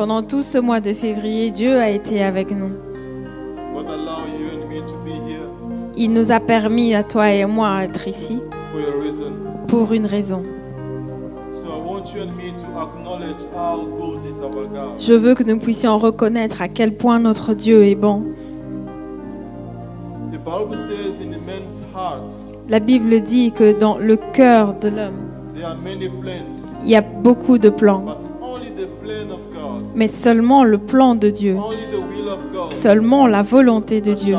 Pendant tout ce mois de février, Dieu a été avec nous. Il nous a permis, à toi et moi, d'être ici pour une raison. Je veux que nous puissions reconnaître à quel point notre Dieu est bon. La Bible dit que dans le cœur de l'homme, il y a beaucoup de plans, mais seulement le plan de Dieu, seulement la volonté de Dieu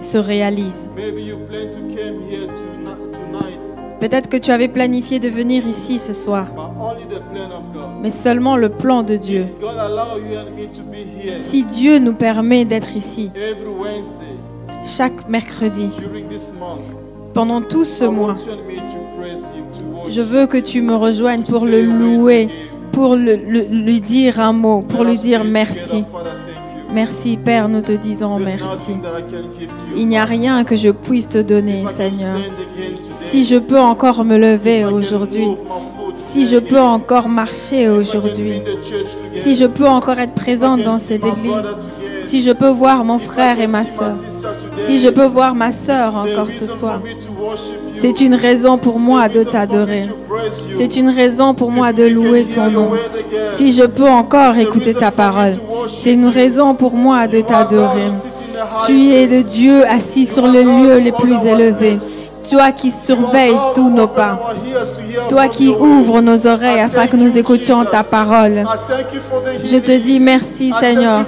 se réalise. Peut-être que tu avais planifié de venir ici ce soir, mais seulement le plan de Dieu. Si Dieu nous permet d'être ici chaque mercredi, pendant tout ce mois, je veux que tu me rejoignes pour le louer. Pour le- le- lui dire un mot, pour lui dire merci. Merci Père, nous te disons merci. Il n'y a rien que je puisse te donner, Seigneur. Si je peux encore me lever aujourd'hui, si je peux encore marcher aujourd'hui, si je peux encore être présente dans cette église, si je peux voir mon frère et ma soeur, si je peux voir ma the encore ce soir, c'est une raison pour moi de t'adorer. C'est une raison pour moi de louer ton nom. Si je peux encore écouter ta parole, c'est une raison pour moi de t'adorer. Tu es le. Dieu assis sur les lieux les plus élevés. Toi qui surveilles tous nos pas. Toi qui ouvres nos oreilles afin que nous écoutions ta parole. Je te dis merci Seigneur.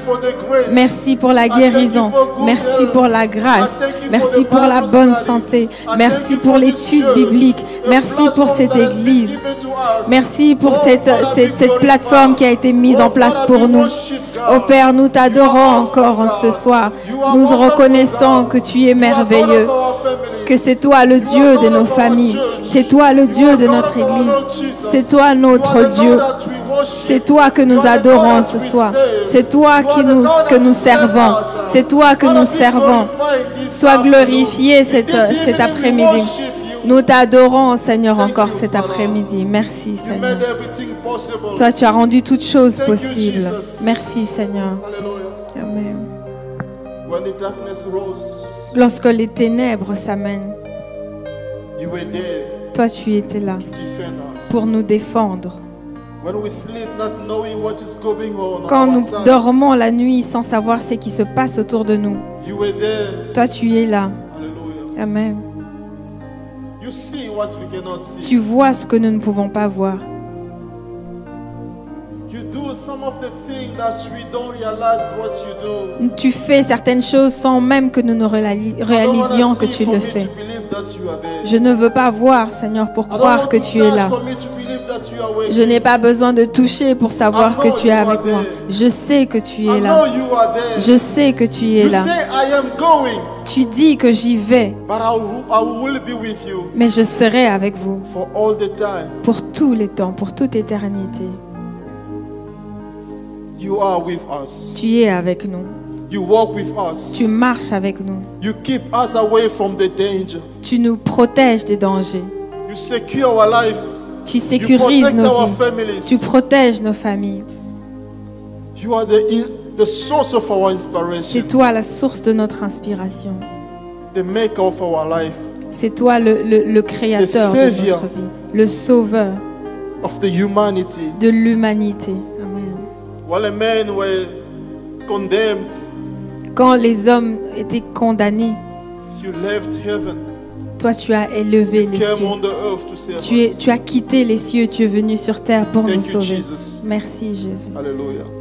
Merci pour la guérison. Merci pour la grâce. Merci pour la bonne santé. Merci pour l'étude biblique. Merci pour cette église. Merci pour cette, cette, plateforme qui a été mise en place pour nous. God. Père, nous t'adorons encore en ce soir. Nous reconnaissons que tu es merveilleux. Que c'est toi le Dieu de nos familles. C'est toi le Dieu de notre Église. C'est toi notre Dieu. C'est toi que nous adorons ce soir. C'est toi qui nous, que nous servons. C'est toi que nous servons. Sois glorifié cet, cet après-midi. Nous t'adorons, Seigneur, encore cet après-midi. Merci, Seigneur. Toi, tu as rendu toutes choses possibles. Merci, Seigneur. Amen. Lorsque les ténèbres s'amènent, toi, tu étais là pour nous défendre. Quand nous dormons la nuit sans savoir ce qui se passe autour de nous, toi, tu es là. Amen. Tu vois ce que nous ne pouvons pas voir. Tu fais certaines choses sans même que nous ne réalisions que tu le fais. Je ne veux pas voir, Seigneur, pour croire que tu es là. Je n'ai pas besoin de toucher pour savoir que tu es avec moi. Je sais que tu es là. Je sais que tu es là. Tu dis que j'y vais, mais je serai avec vous pour tous les temps, pour toute éternité. You are with us. Tu es avec nous. You walk with us. Tu marches avec nous. You keep us away from the danger. Tu nous protèges des dangers. You secure our life. Tu You sécurises protect nos our vies. families. Tu protèges nos familles. You are the, the source of our C'est inspiration, toi la source de notre inspiration. the maker of our life, C'est toi le, le- le créateur de Savior. notre vie, le sauveur of the humanity. de l'humanité. Quand les hommes étaient condamnés, you left heaven Toi, tu as élevé les cieux. Tu, es, tu as quitté les cieux, tu es venu sur terre pour nous you, sauver. Jesus. Merci Jésus.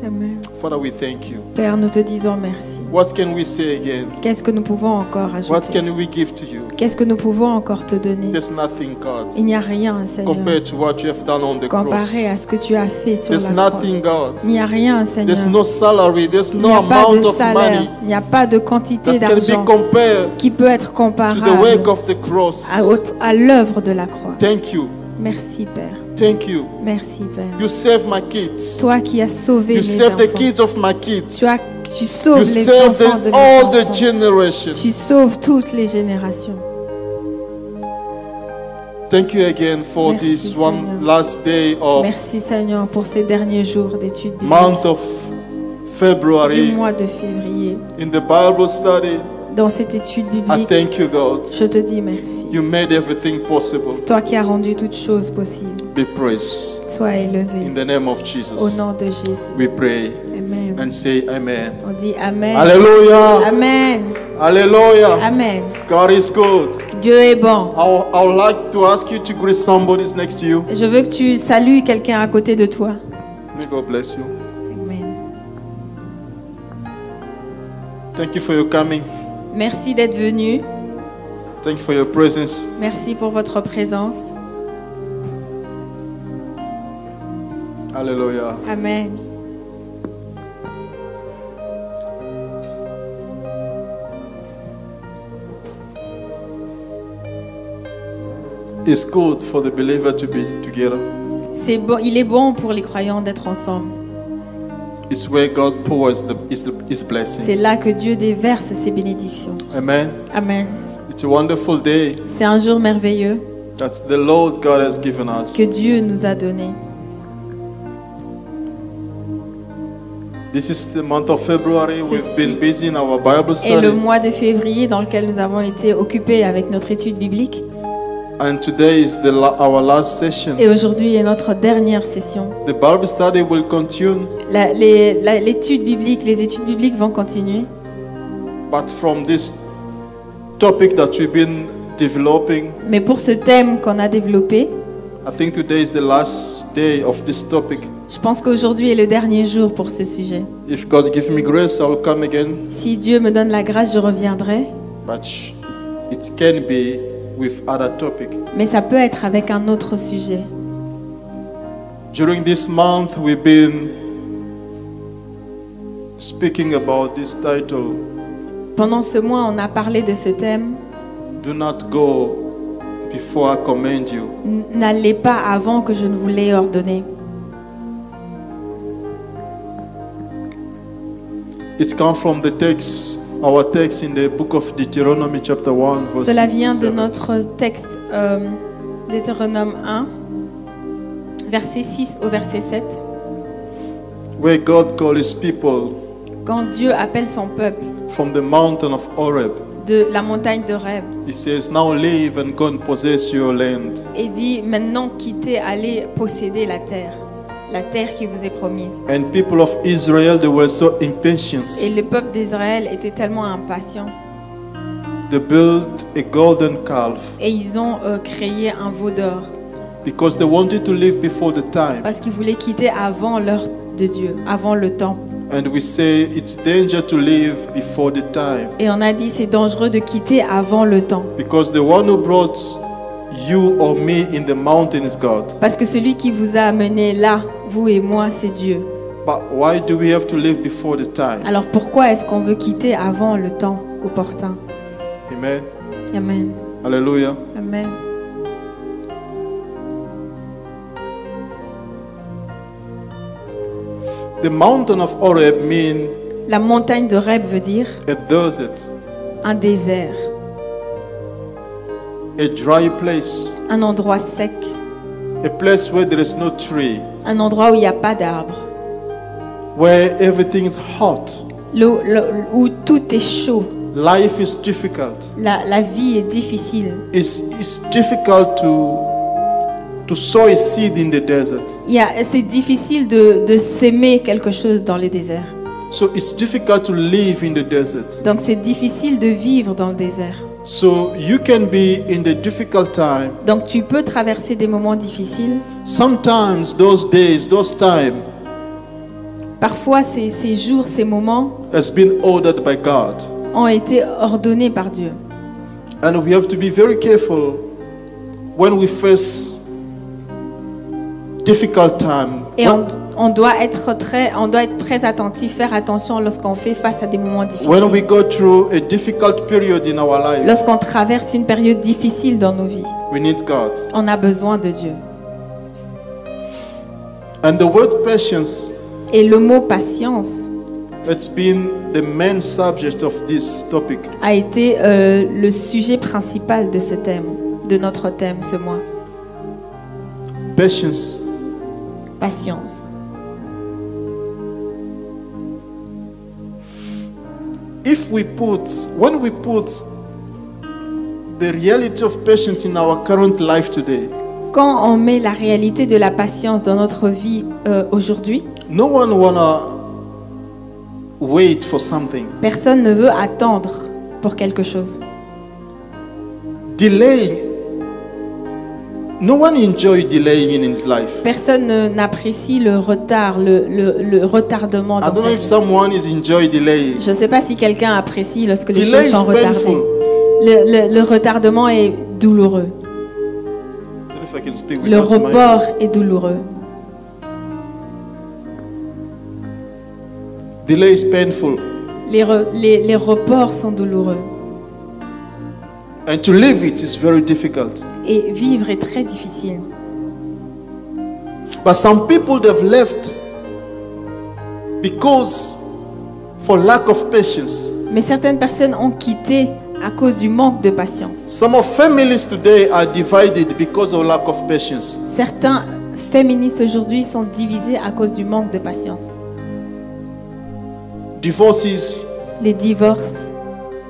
Amen. Father, we thank you. Père, nous te disons merci. What can we say again? Qu'est-ce que nous pouvons encore What ajouter can we give to you? Qu'est-ce que nous pouvons encore te donner? There's nothing, God, Il n'y a rien, Seigneur, compared to what you have done on the cross. comparé à ce que tu as fait sur There's la croix. nothing, God. Il n'y a rien, Seigneur. There's no salary. There's Il n'y a pas de salaire, il n'y a pas de quantité d'argent qui peut être to the comparable work of the cross. à, à l'œuvre de la croix. Thank you. Merci, Père. Thank you. Merci, Père. You save my kids. Toi qui as sauvé You mes save the enfants. kids of my kids. Tu, as, tu sauves You les save enfants de the, mes all the enfants. generation. Tu sauves toutes les générations. Thank you again for Merci, this one Seigneur. last day of Merci, Seigneur, pour ces derniers jours d'études month of du February mois de février. in the Bible study. Dans cette étude I biblique, thank you, God. je te dis merci. You made everything possible. C'est toi qui as rendu toutes choses possibles. Be praised. Sois élevé. In the name of Au Jesus, nom de Jésus. we pray Amen. and say Amen. On dit Amen. Hallelujah. Amen. Hallelujah. Amen. God is good. Dieu est bon. I I would like to ask you to greet somebody next to you. Je veux que tu salues quelqu'un à côté de toi. May God bless you. Amen. Thank you for your coming. Merci d'être venu. Thank you for your presence. Merci pour votre présence. Hallelujah. Amen. It's good for the believer to be together. C'est bon, il est bon pour les croyants d'être ensemble. C'est blessing. là que Dieu déverse ses bénédictions. Amen. Amen. It's a wonderful day C'est un jour merveilleux that the Lord God has given us. que Dieu nous a donné. This is the month of February. We've Ceci been busy in our Bible Et le study. mois de février dans lequel nous avons été occupés avec notre étude biblique. And today is the, our last session. Et aujourd'hui est notre dernière session. The Bible study will continue, L'étude biblique, les études bibliques vont continuer. but from this topic that we've been developing, Mais pour ce thème qu'on a développé, I think today is the last day of this topic. je pense qu'aujourd'hui est le dernier jour pour ce sujet. If God give me grace, I will come again. Si Dieu me donne la grâce, je reviendrai. But it can be with other topic. Mais ça peut être avec un autre sujet. During this month, we've been speaking about this title. Pendant ce mois, on a parlé de ce thème. Do not go before I command you. N'allez pas avant que je ne vous l'ai ordonné. It comes from the text, our text in the book of Deuteronomy, chapter 1, verse Cela 6 to vient de 7. notre texte euh, Deutéronome 1, verset 6 au verset 7. Where God called his people Quand Dieu appelle son peuple from the mountain of Horeb. de la montagne de rêve He says, Now leave and go and possess your land. et dit maintenant quittez, allez posséder la terre, la terre qui vous est promise. And people of Israel, they were so impatient. Et le peuple d'Israël était tellement impatient They built a golden calf et ils ont euh, créé un veau d'or because they wanted to live before the time. parce qu'ils voulaient quitter avant l'heure de Dieu, avant le temps. And we say it's danger to live before the time Et on a dit c'est dangereux de quitter avant le temps because the one who brought you or me in the mountain is God. parce que celui qui vous a amené là, vous et moi, c'est Dieu. But why do we have to live before the time? Alors pourquoi est-ce qu'on veut quitter avant le temps opportun? Amen. Amen. Hallelujah. Amen. The mountain of Horeb mean La montagne de Reb veut dire a desert, un désert, a dry place, un endroit sec, a place where there is no tree, un endroit où il n'y a pas d'arbres, where everything is hot. où tout est chaud. Life is difficult. La, la vie est difficile. It's, it's difficult to, to sow a seed in the desert. Il y a- C'est difficile de, de s'aimer quelque chose dans les déserts. So it's difficult to live in the desert. Donc c'est difficile de vivre dans le désert. So you can be in the difficult time. Donc tu peux traverser des moments difficiles. Sometimes those days, those time Parfois, ces, ces jours, ces moments has been ordered by God. ont été ordonnés par Dieu. And we have to be very careful when we face difficult time. Et on, on doit être très, on doit être très attentif, faire attention lorsqu'on fait face à des moments difficiles. Lorsqu'on traverse une période difficile dans nos vies, we need God. on a besoin de Dieu. And the word patience, Et le mot patience it's been the main subject of this topic. a été euh, le sujet principal de ce thème, de notre thème ce mois. Patience. Patience. If we put, when we put the reality of patience in our current life today, Quand on met la réalité de la patience dans notre vie euh, aujourd'hui, no one wanna wait for something. personne ne veut attendre pour quelque chose. No one enjoy delaying in his life. Personne ne- n'apprécie le retard, le, le- le retardement I dans don't know sa if vie. someone is enjoy delaying. Je ne sais pas si quelqu'un apprécie lorsque les Delay choses sont retardées. Le, le- le retardement est douloureux. I don't I Le my- report est douloureux. Delay is painful. Les, re- les- les reports sont douloureux. And to live it is very difficult. Et vivre est très difficile. But some people they've left because for lack of patience. Mais certaines personnes ont quitté à cause du manque de patience. Some of families today are divided because of lack of patience. Certains féministes aujourd'hui sont divisés à cause du manque de patience. Divorces Les divorces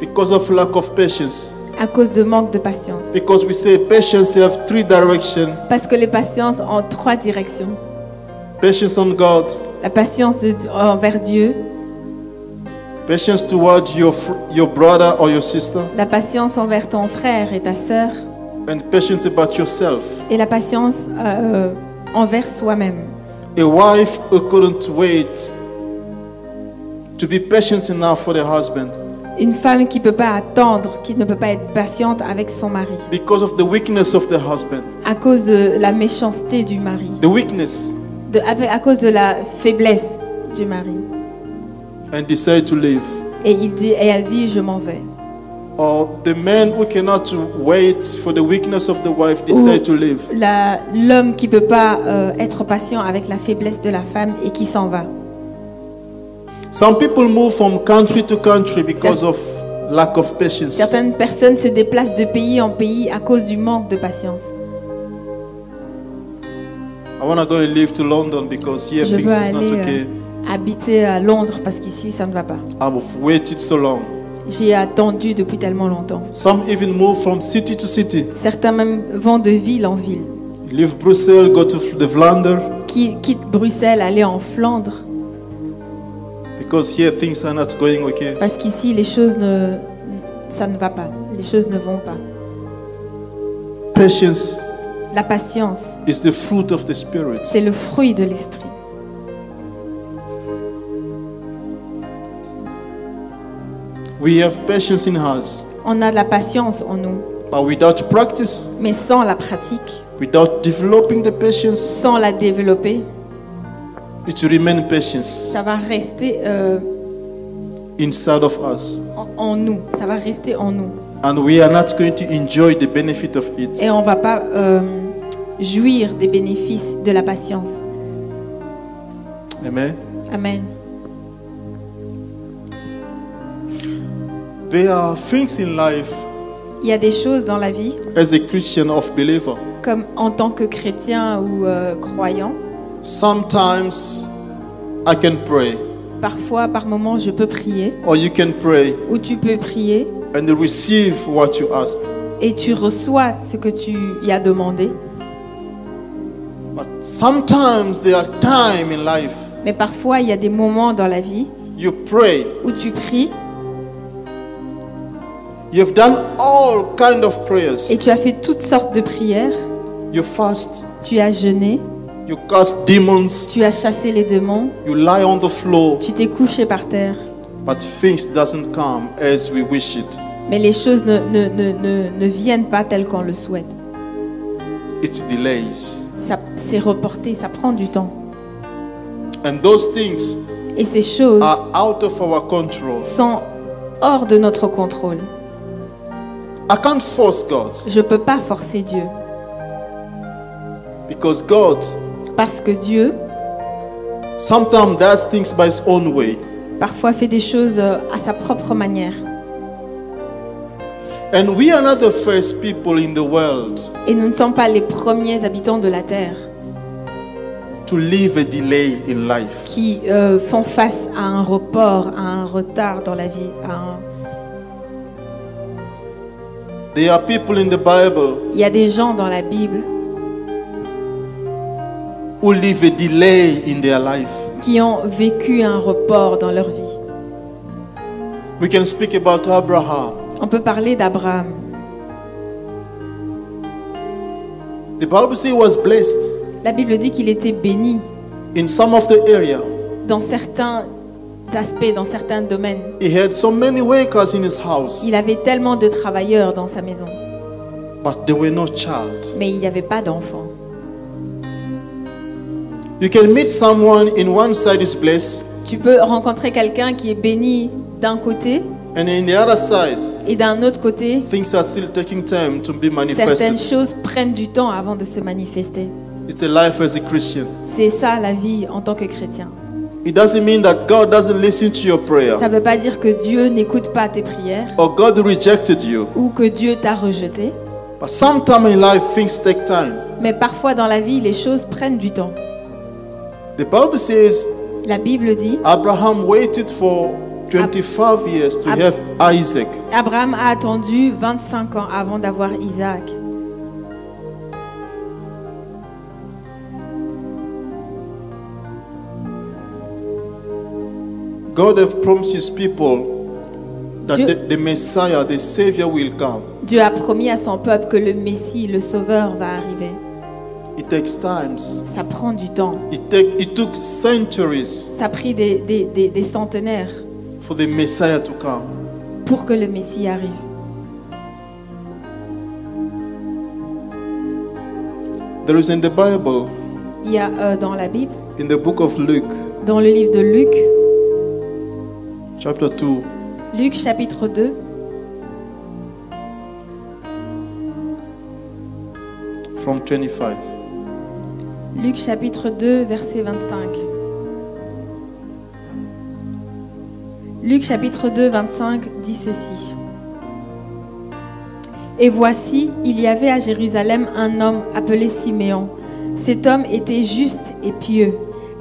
because of lack of patience. À cause de manque de patience. Because we say patience have three directions. Parce que les patiences ont trois directions. Patience on God, La patience de- envers Dieu, patience toward your your brother or your sister, la patience envers ton frère et ta sœur, and patience about yourself. et la patience euh, envers soi-même. A wife who couldn't wait to be patient enough for the husband Une femme qui peut pas attendre, qui ne peut pas être patiente avec son mari, because of the weakness of the husband. à cause de la méchanceté du mari, The weakness de- à cause de la faiblesse du mari. and decide to leave. Et, il dit, et elle dit, je m'en vais. Or the man who cannot wait for the weakness of the wife decide to leave. L'homme qui peut pas euh, être patient avec la faiblesse de la femme et qui s'en va. Some people move from country to country because of lack of patience. Certaines personnes se déplacent de pays en pays à cause du manque de patience. I want to go and live to London because here Je veux things is not aller okay. euh, habiter à Londres parce qu'ici ça ne va pas. I've waited so long. J'ai attendu depuis tellement longtemps. Some even move from city to city. Certains même vont de ville en ville. Leave Brussels, go to the Vlaanderen Qui quittent Bruxelles, aller en Flandre because here things are not going okay. parce qu'ici les choses ne, ça ne va pas. Les choses ne vont pas. Patience La patience, is the fruit of the Spirit. c'est le fruit de l'esprit. We have patience in us, On a de la patience en nous, but without practice, mais sans la pratique, without developing the patience, sans la développer, it remain patience ça va rester euh, inside of us. en, en nous. Ça va rester en nous. And we are not going to enjoy the benefit of it. Et on va pas euh, jouir des bénéfices de la patience. Amen. Amen. There are things in life Il y a des choses dans la vie, as a Christian of believer. comme en tant que chrétien ou euh, croyant, Sometimes I can pray, parfois, par moments, je peux prier, or you can pray ou tu peux prier, and receive what you ask. et tu reçois ce que tu y as demandé. But sometimes there are times in life. Mais parfois, il y a des moments dans la vie you pray. où tu pries You've done all kind of prayers. et tu as fait toutes sortes de prières, You fast, tu as jeûné, you cast demons, tu as chassé les démons, you lie on the floor, tu t'es couché par terre, but things doesn't come as we wish it. mais les choses ne, ne, ne, ne, ne viennent pas telles qu'on le souhaite. It delays. Ça c'est reporté, ça prend du temps. And those things Et ces choses are out of our control. sont hors de notre contrôle. I can't force God Je ne peux pas forcer Dieu. because God Parce que Dieu, sometimes does things by his own way. parfois, fait des choses euh, à sa propre manière. And we are not the first people in the world Et nous ne sommes pas les premiers habitants de la terre to live a delay in life. qui euh, font face à un report, à un retard dans la vie. à un- There are people in the Bible Il y a des gens dans la Bible who live a delay in their life. qui ont vécu un report dans leur vie. We can speak about Abraham. On peut parler d'Abraham. The Bible says he was blessed La Bible dit qu'il était béni in some of the area. dans certains aspects, dans certains domaines. He had so many workers in his house, Il avait tellement de travailleurs dans sa maison, but there were no child. mais il n'y avait pas d'enfants. You can meet someone in one side is blessed, Tu peux rencontrer quelqu'un qui est béni d'un côté and in the other side, et d'un autre côté, things are still taking time to be certaines choses prennent du temps avant de se manifester. It's a life as a Christian. C'est ça la vie en tant que chrétien. It doesn't mean that God doesn't listen to your prayer Ça ne veut pas dire que Dieu n'écoute pas tes prières or God rejected you. ou que Dieu t'a rejeté, But sometimes in life, things take time. mais parfois dans la vie, les choses prennent du temps. The Bible says La Bible dit, Abraham waited for 25 years to Ab- have Isaac. Abraham a attendu 25 ans avant d'avoir Isaac. God have promised his people that Dieu- the, the Messiah, the Savior will come. Dieu a promis à son peuple que le Messie, le Sauveur, va arriver. It takes times. Ça prend du temps. It, take, it took centuries Ça a pris des, des- des- des centenaires for the Messiah to come. pour que le Messie arrive. There is in the Bible, Il y a euh, dans la Bible, in the book of Luke, dans le livre de Luc, chapter 2, Luc chapitre 2, from 25. Luc chapitre 2, verset 25. Luc chapitre 2, 25 dit ceci. Et voici, il y avait à Jérusalem un homme appelé Siméon. Cet homme était juste et pieux.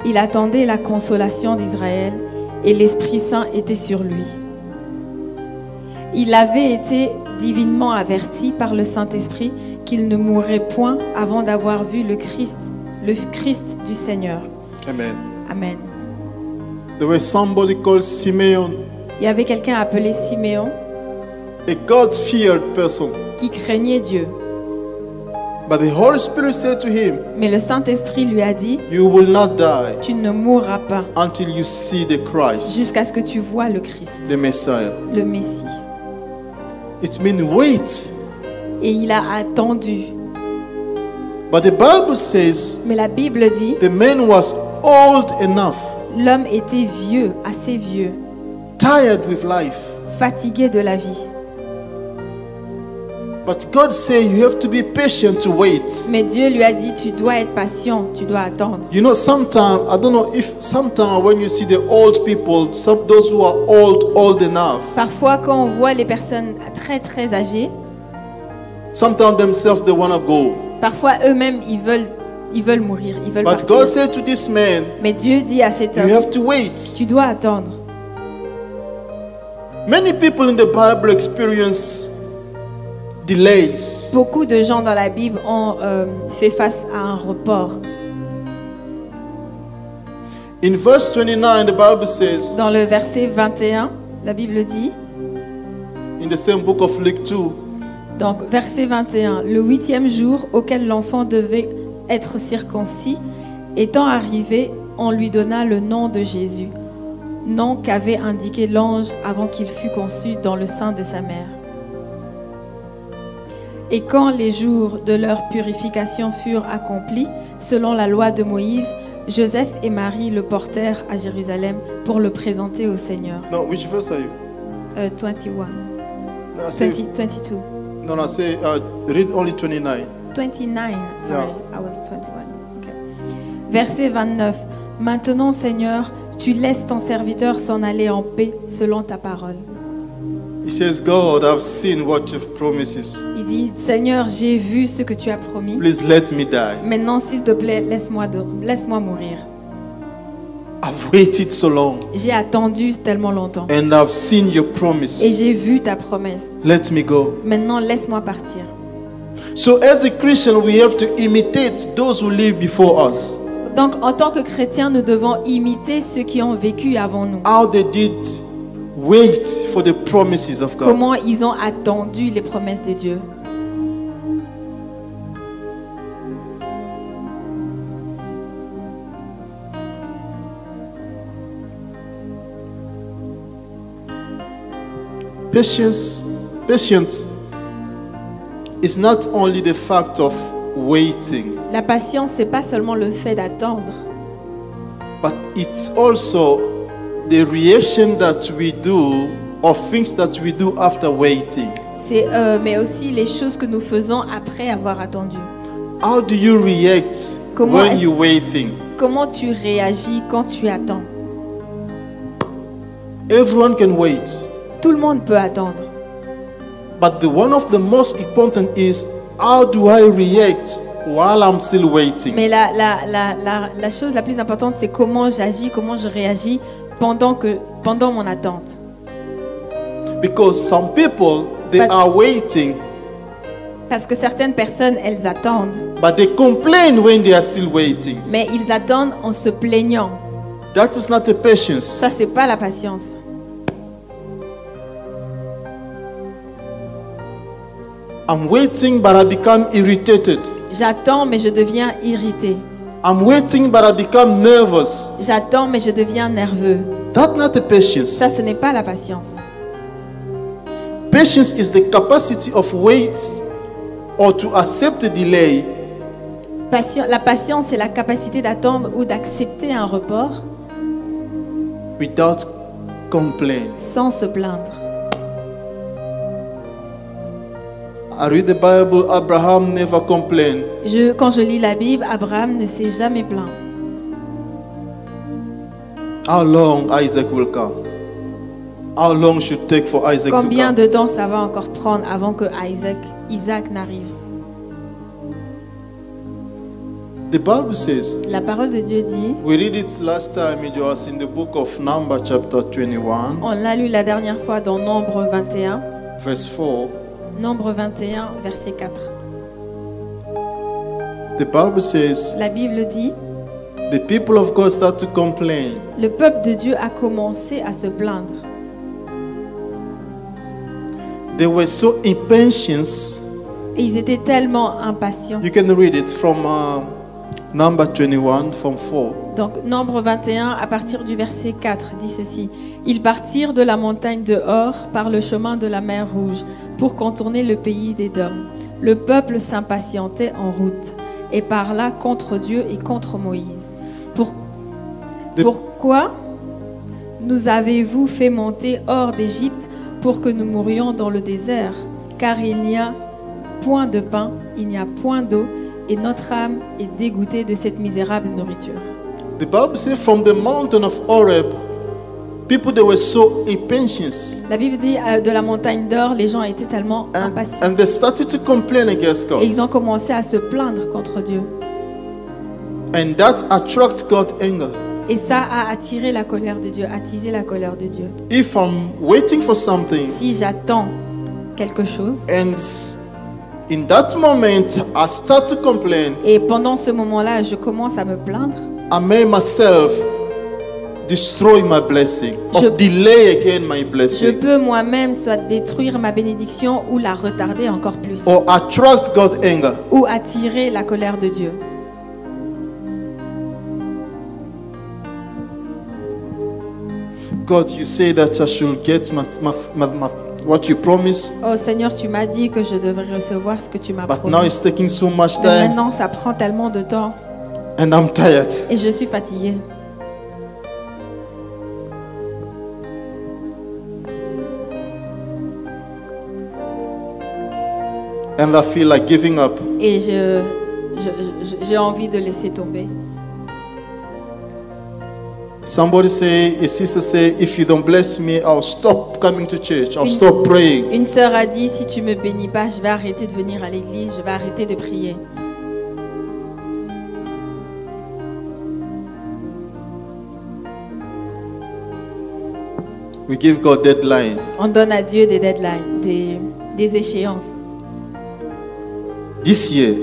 Il attendait la consolation d'Israël et l'Esprit Saint était sur lui. Il avait été divinement averti par le Saint-Esprit qu'il ne mourrait point avant d'avoir vu le Christ, le Christ du Seigneur. Amen. Amen. There was somebody called Simeon, Il y avait quelqu'un appelé Siméon a God-feared person. qui craignait Dieu. But the Holy Spirit said to him, Mais le Saint-Esprit lui a dit, You will not die tu ne mourras pas until you see the Christ, jusqu'à ce que tu vois le Christ, the Messiah. le Messie. It means wait. Et il a attendu. But the Bible says Mais la Bible dit, the man was old enough, l'homme était vieux, assez vieux, tired with life. fatigué de la vie. But God said you have to be patient to wait. Mais Dieu lui a dit, tu dois être patient, tu dois attendre. You know, sometimes I don't know if sometimes when you see the old people, some those who are old, old enough, Parfois, quand on voit les personnes très très âgées, sometimes themselves they wanna go. Parfois eux-mêmes ils veulent, ils veulent mourir, ils veulent But partir. God said to this man, Mais Dieu dit à cet you homme, have to wait. tu dois attendre. Many people in the Bible experience delays. Beaucoup de gens dans la Bible ont euh, fait face à un report. In verse 29, the Bible says, Dans le verset 21, la Bible dit, in the same book of Luke 2, Donc, verset 21. Le huitième jour auquel l'enfant devait être circoncis, étant arrivé, on lui donna le nom de Jésus, nom qu'avait indiqué l'ange avant qu'il fût conçu dans le sein de sa mère. Et quand les jours de leur purification furent accomplis, selon la loi de Moïse, Joseph et Marie le portèrent à Jérusalem pour le présenter au Seigneur. no, which verse are you? Euh, 21. No, I say, 20, 22. No, no, say, uh, read only 29. 29, sorry, I was 21. Okay. Verset 29. Maintenant, Seigneur, tu laisses ton serviteur s'en aller en paix selon ta parole. He says, God, I've seen what you've promises. Il dit, Seigneur, j'ai vu ce que tu as promis. Please let me die. Maintenant, s'il te plaît, laisse-moi laisse-moi mourir. Waited so long J'ai attendu tellement longtemps. and I've seen your Et promise. j'ai vu ta promesse. Let me go. Maintenant, laisse-moi partir. So, as a Christian, we have to imitate those who live before us. Donc, en tant que chrétiens, nous devons imiter ceux qui ont vécu avant nous. How they did wait for the promises of God. Comment ils ont attendu les promesses de Dieu. Patience, patience is not only the fact of waiting, La patience, c'est pas seulement le fait d'attendre, but it's also the reaction that we do or things that we do after waiting. c'est euh, mais aussi les choses que nous faisons après avoir attendu. How do you react Comment when you waiting? Comment tu réagis quand tu attends? Everyone can wait, Tout le monde peut attendre, but the one of the most important is how do I react while I'm still waiting? mais la, la, la, la, la chose la plus importante, c'est comment j'agis, comment je réagis pendant, que, pendant mon attente. Because some people they But- are waiting, Parce que certaines personnes, elles attendent, but they complain when they are still waiting. mais ils attendent en se plaignant. That is not a patience. Ça, c'est pas la patience. I'm waiting, but I become irritated. J'attends, mais je deviens irrité. I'm waiting, but I become nervous. J'attends, mais je deviens nerveux. That's not a patience. Ça, ce n'est pas la patience. Patience is the capacity of wait or to accept a delay Patien- la patience, c'est la capacité d'attendre ou d'accepter un report without complaint. sans se plaindre. I read the Bible, Abraham never complained. Je, quand je lis la Bible, Abraham ne s'est jamais plaint. How long Isaac will come? How long should take for Isaac Combien to de temps ça va encore prendre avant que Isaac, Isaac n'arrive? Come? The Bible says, La parole de Dieu dit, we read it last time, it was in the book of Number, chapter 21, on l'a lu la dernière fois dans Nombre 21, verse 4. Nombre 21, verset 4. The Bible says, La Bible dit, the people of God start to complain. le peuple de Dieu a commencé à se plaindre. They were so impatient. Et ils étaient tellement impatients. You can read it from uh, number 21, from 4. Donc, Nombre 21, à partir du verset 4, dit ceci. Ils partirent de la montagne de Hor par le chemin de la mer Rouge pour contourner le pays d'Édom. Le peuple s'impatientait en route et parla contre Dieu et contre Moïse. Pour- Pourquoi nous avez-vous fait monter hors d'Égypte pour que nous mourions dans le désert? Car il n'y a point de pain, il n'y a point d'eau, et notre âme est dégoûtée de cette misérable nourriture. The Bible says from the mountain of Horeb, people they were so impatient. La Bible dit euh, de la montagne d'or, les gens étaient tellement And, impatients. and they started to complain against Et God. ils ont commencé à se plaindre contre Dieu. And that attracts God's anger. Et ça a attiré la colère de Dieu, attisé la colère de Dieu. If I'm waiting for something Si j'attends quelque chose, and in that moment I start to complain, et pendant ce moment-là, je commence à me plaindre, I made myself destroy my blessing, Je- of delay again my Je blessing, peux moi-même soit détruire ma bénédiction ou la retarder encore plus. or attract God's anger. Ou attirer la colère de Dieu. God, you say that I should get my, my, my, my- what you promised, Oh Seigneur, tu m'as dit que je devrais recevoir ce que tu m'as but promis. now it's taking so much Mais maintenant, ça prend tellement de temps and I'm tired. et je suis fatiguée. And I feel like giving up. Et je, j'ai envie de laisser tomber. Somebody say, a sister say, if you don't bless me, I'll stop coming to church. I'll Une- stop praying. Une sœur a dit, si tu me bénis pas, je vais arrêter de venir à l'église, je vais arrêter de prier. We give God deadline. On donne à Dieu des deadlines, des, des échéances. This year,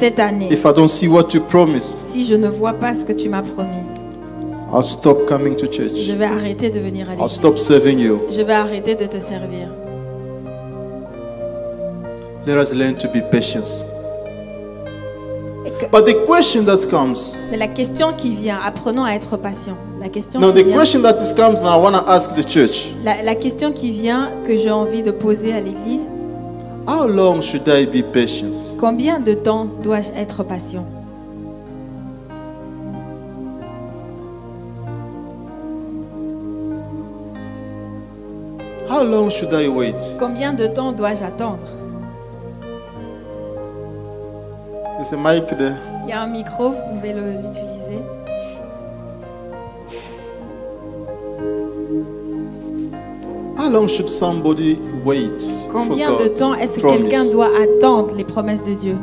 Cette année, if I don't see what you promised, si je ne vois pas ce que tu m'as promis, I'll stop coming to church. je vais arrêter de venir à I'll l'église. stop serving you. Je vais arrêter de te servir. Let us learn to be patient. Que- But the question that comes, mais la question qui vient, apprenons à être patient. La question, now qui the vient, question that is comes now, I want to ask the church, la, la question qui vient que j'ai envie de poser à l'église, how long should I be patient? combien de temps dois-je être patient? How long should I wait? Combien de temps dois-je attendre? There's a mic there. Il y a un micro, vous pouvez l'utiliser. How long should somebody wait for Combien de temps est-ce que promise? quelqu'un doit attendre les promesses de Dieu?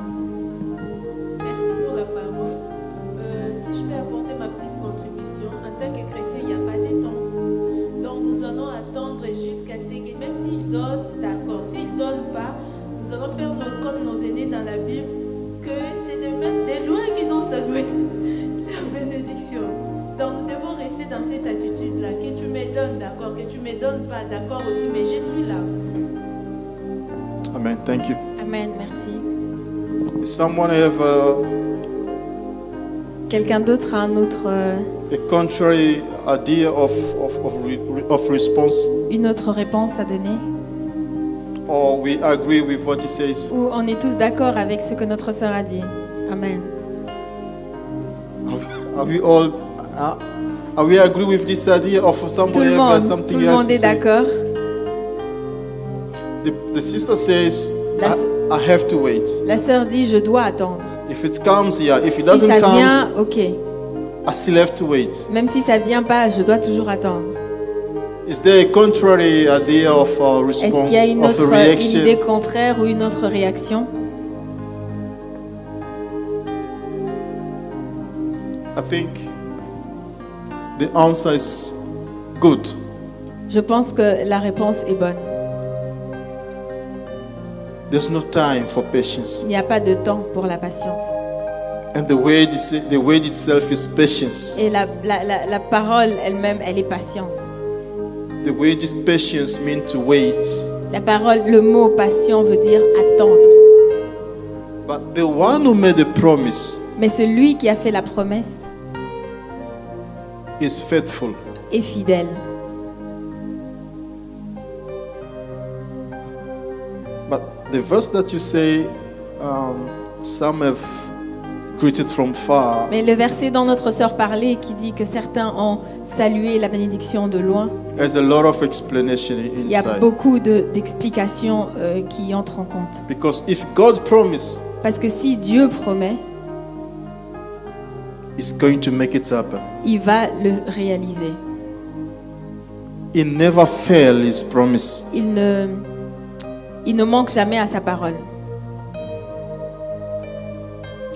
Someone have uh, Quelqu'un d'autre a un autre, euh, a contrary idea of, of, of, of response? une autre réponse à donner? Or we agree with what he says? Ou on est tous d'accord avec ce que notre sœur a dit? Amen. Are we all uh, are we agree with this idea of Tout somebody le have uh, monde, tout le monde est d'accord? The, the sister says La- I, I have to wait. La sœur dit je dois attendre. If it comes, yeah. If it Si doesn't ça come, vient, ok. I still have to wait. Même si ça vient pas, je dois toujours attendre. Is there a contrary idea of uh, Est-ce response, qu'il y a une autre a une idée contraire ou une autre réaction? I think the answer is good. Je pense que la réponse est bonne. There's no time for patience, Il n'y a pas de temps pour la patience. and the word the word itself is patience. Et la, la, la, la parole elle-même, elle est patience. The word is patience mean to wait. La parole, le mot patient veut dire attendre. But the one who made the promise Mais celui qui a fait la promesse is faithful. est fidèle. The verse that you say, um, some have greeted from far, Mais le verset dans notre sœur parlait qui dit que certains ont salué la bénédiction de loin, there's a lot of explanation il y a beaucoup de- d'explications euh, qui entrent en compte. Because if God promise, Parce que si Dieu promet, He's going to make it happen. il va le réaliser. He never fail His promise. Il ne, il ne manque jamais à sa parole.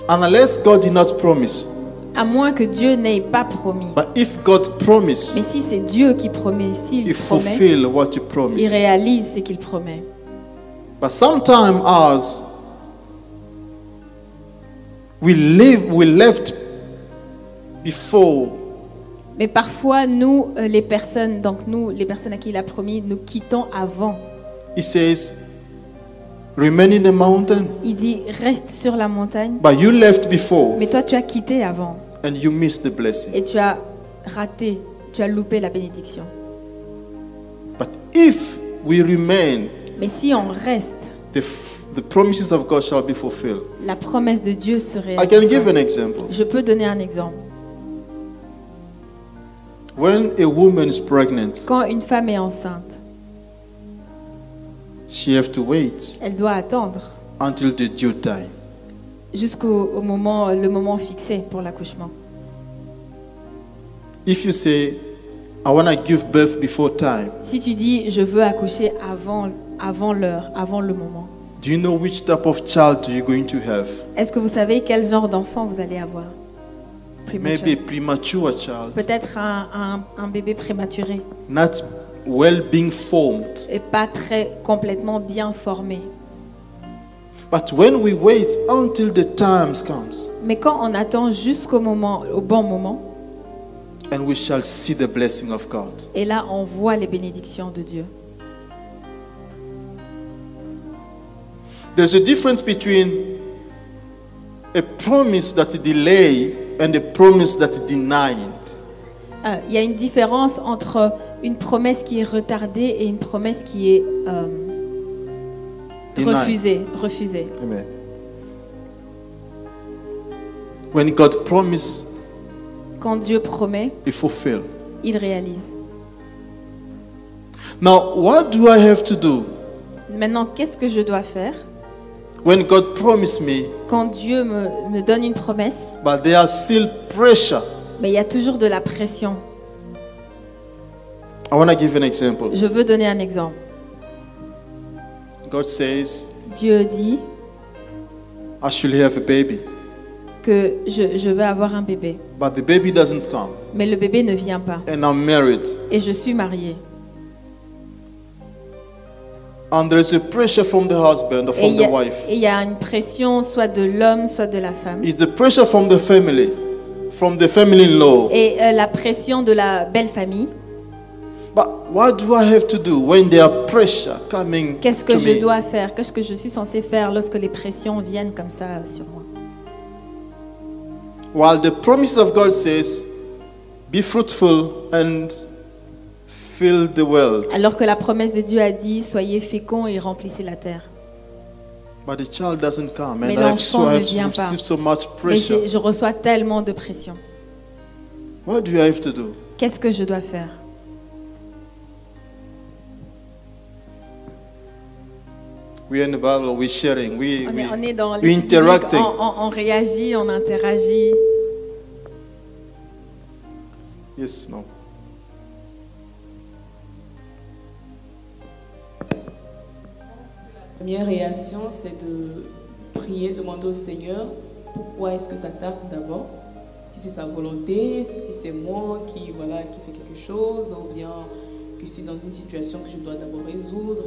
Unless God did not promise, À moins que Dieu n'ait pas promis. but if God Mais si c'est Dieu qui promet, s'il He promet, what He il réalise ce qu'il promet. But sometimes us, we live, we left before Mais parfois, nous, euh, les personnes, donc nous, les personnes à qui il a promis, nous quittons avant. He says, Remain in the mountain. Il dit, reste sur la montagne. But you left before Mais toi, tu as quitté avant. and you missed the blessing. Et tu as raté, tu as loupé la bénédiction. But if we remain, Mais si on reste, the, the promises of God shall be fulfilled. la promesse de Dieu serait. I can give an example. Je peux donner un exemple. When a woman is pregnant, Quand une femme est enceinte, she have to wait elle doit attendre until the due time. jusqu'au au moment, le moment fixé pour l'accouchement. If you say, I want to give birth before time, Si tu dis je veux accoucher avant, avant l'heure, avant le moment, do you know which type of child you're going to have? est-ce que vous savez quel genre d'enfant vous allez avoir? Premature. Maybe a premature child, Peut-être un, un- un bébé prématuré not well being formed. et pas très complètement bien formé. But when we wait until the times comes, Mais quand on attend jusqu'au moment, au bon moment, and we shall see the blessing of God. et là on voit les bénédictions de Dieu. There's a difference between a promise that delay and a promise that denied. Euh, Il y a une différence entre une promesse qui est retardée et une promesse qui est euh, refusée. refusée. Amen. When God promises, Quand Dieu promet, He fulfill. il réalise. Now, what do I have to do? Maintenant, qu'est-ce que je dois faire? When God promised me, quand Dieu me, me donne une promesse, but there are still pressure? mais il y a toujours de la pression I want to give an example. Je veux donner un exemple. God says, Dieu dit I should have a baby, que je, je veux avoir un bébé, but the baby doesn't come, mais le bébé ne vient pas. and I'm married, Et je suis mariée. and there's a pressure from the husband or Et from il the y, a, wife. et il y a une pression soit de l'homme, soit de la femme. It's the pressure from the family, from the family-in-law. Et euh, la pression de la belle famille. Qu'est-ce que to je me? dois faire? Qu'est-ce que je suis censée faire lorsque les pressions viennent comme ça sur moi? While the promise of God says, "Be fruitful and fill the world," Alors que la promesse de Dieu a dit Soyez féconds et remplissez la terre. but the child doesn't come, Mais l'enfant ne vient pas. so much pressure. je reçois tellement de pression. What do I have to do? Qu'est-ce que je dois faire? We're in the Bible. We're sharing. We, on we, est, on est dans we're les interacting. on, on- on réagit, on interagit. Yes, no. première réaction, c'est de prier, demander au Seigneur pourquoi est-ce que ça tarde d'abord? Si c'est sa volonté, si c'est moi qui, voilà, qui fait quelque chose, ou bien que je suis dans une situation que je dois d'abord résoudre.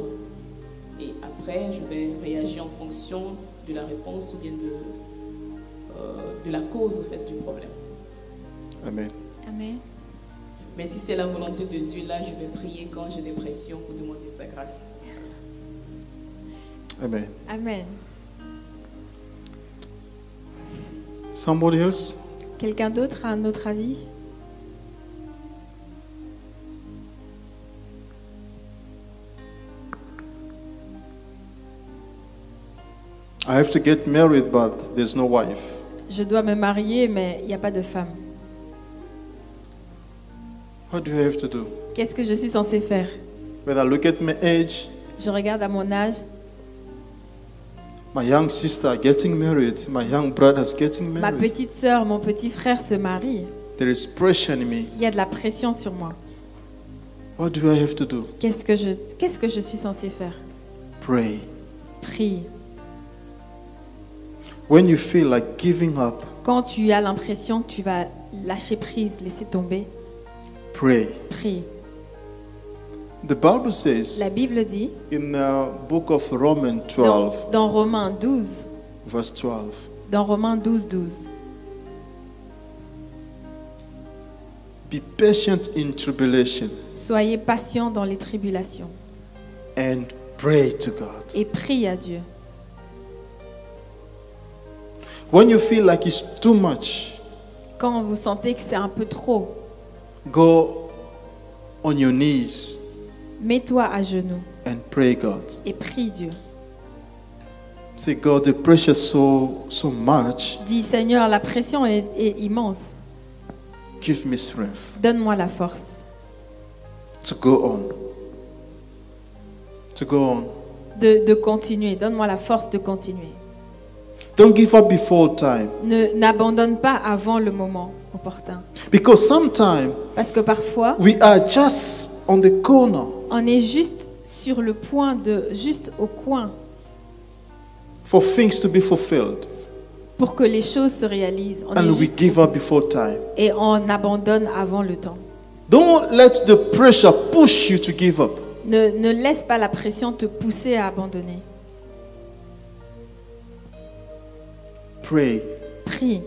Et après, je vais réagir en fonction de la réponse ou bien de, euh, de la cause au fait, du problème. Amen. Amen. Mais si c'est la volonté de Dieu, là, je vais prier quand j'ai des pressions pour demander sa grâce. Amen. Amen. Somebody else? Quelqu'un d'autre a un autre avis? I have to get married, but there's no wife. Je dois me marier, mais il n'y a pas de femme. What do I have to do? Qu'est-ce que je suis censée faire? When I look at my age, Je regarde à mon âge. my young sister getting married, my young brother's getting Ma married. petite sœur, mon petit frère se marient. There is pressure in me. Il y a de la pression sur moi. What do I have to do? Qu'est-ce que je, qu'est-ce que je suis censée faire? Pray. Prie. When you feel like giving up, Quand tu as l'impression que tu vas lâcher prise, laisser tomber, pray. prie. The Bible says La Bible dit in the book of Romans dans, 12, dans Romains 12, verse 12, dans Romains 12, 12, Be patient in tribulation Soyez patient dans les tribulations and pray to God. et prie à Dieu. When you feel like it's too much, Quand vous sentez que c'est un peu trop, go on your knees mets-toi à genoux and pray God. et prie Dieu. Say, God, the pressure so so much. Dis Seigneur, la pression est, est immense. Give me strength Donne-moi la force to go on. To go on. de, de continuer. Donne-moi la force de continuer. Don't give up before time. Ne n'abandonne pas avant le moment opportun. Because sometimes Parce que parfois, we are just on the corner on est juste sur le point de, juste au coin for things to be fulfilled. pour que les choses se réalisent. On est And we juste- give up before time. et on abandonne avant le temps. Don't let the pressure push you to give up. Ne, ne laisse pas la pression te pousser à abandonner. Pray. Prie.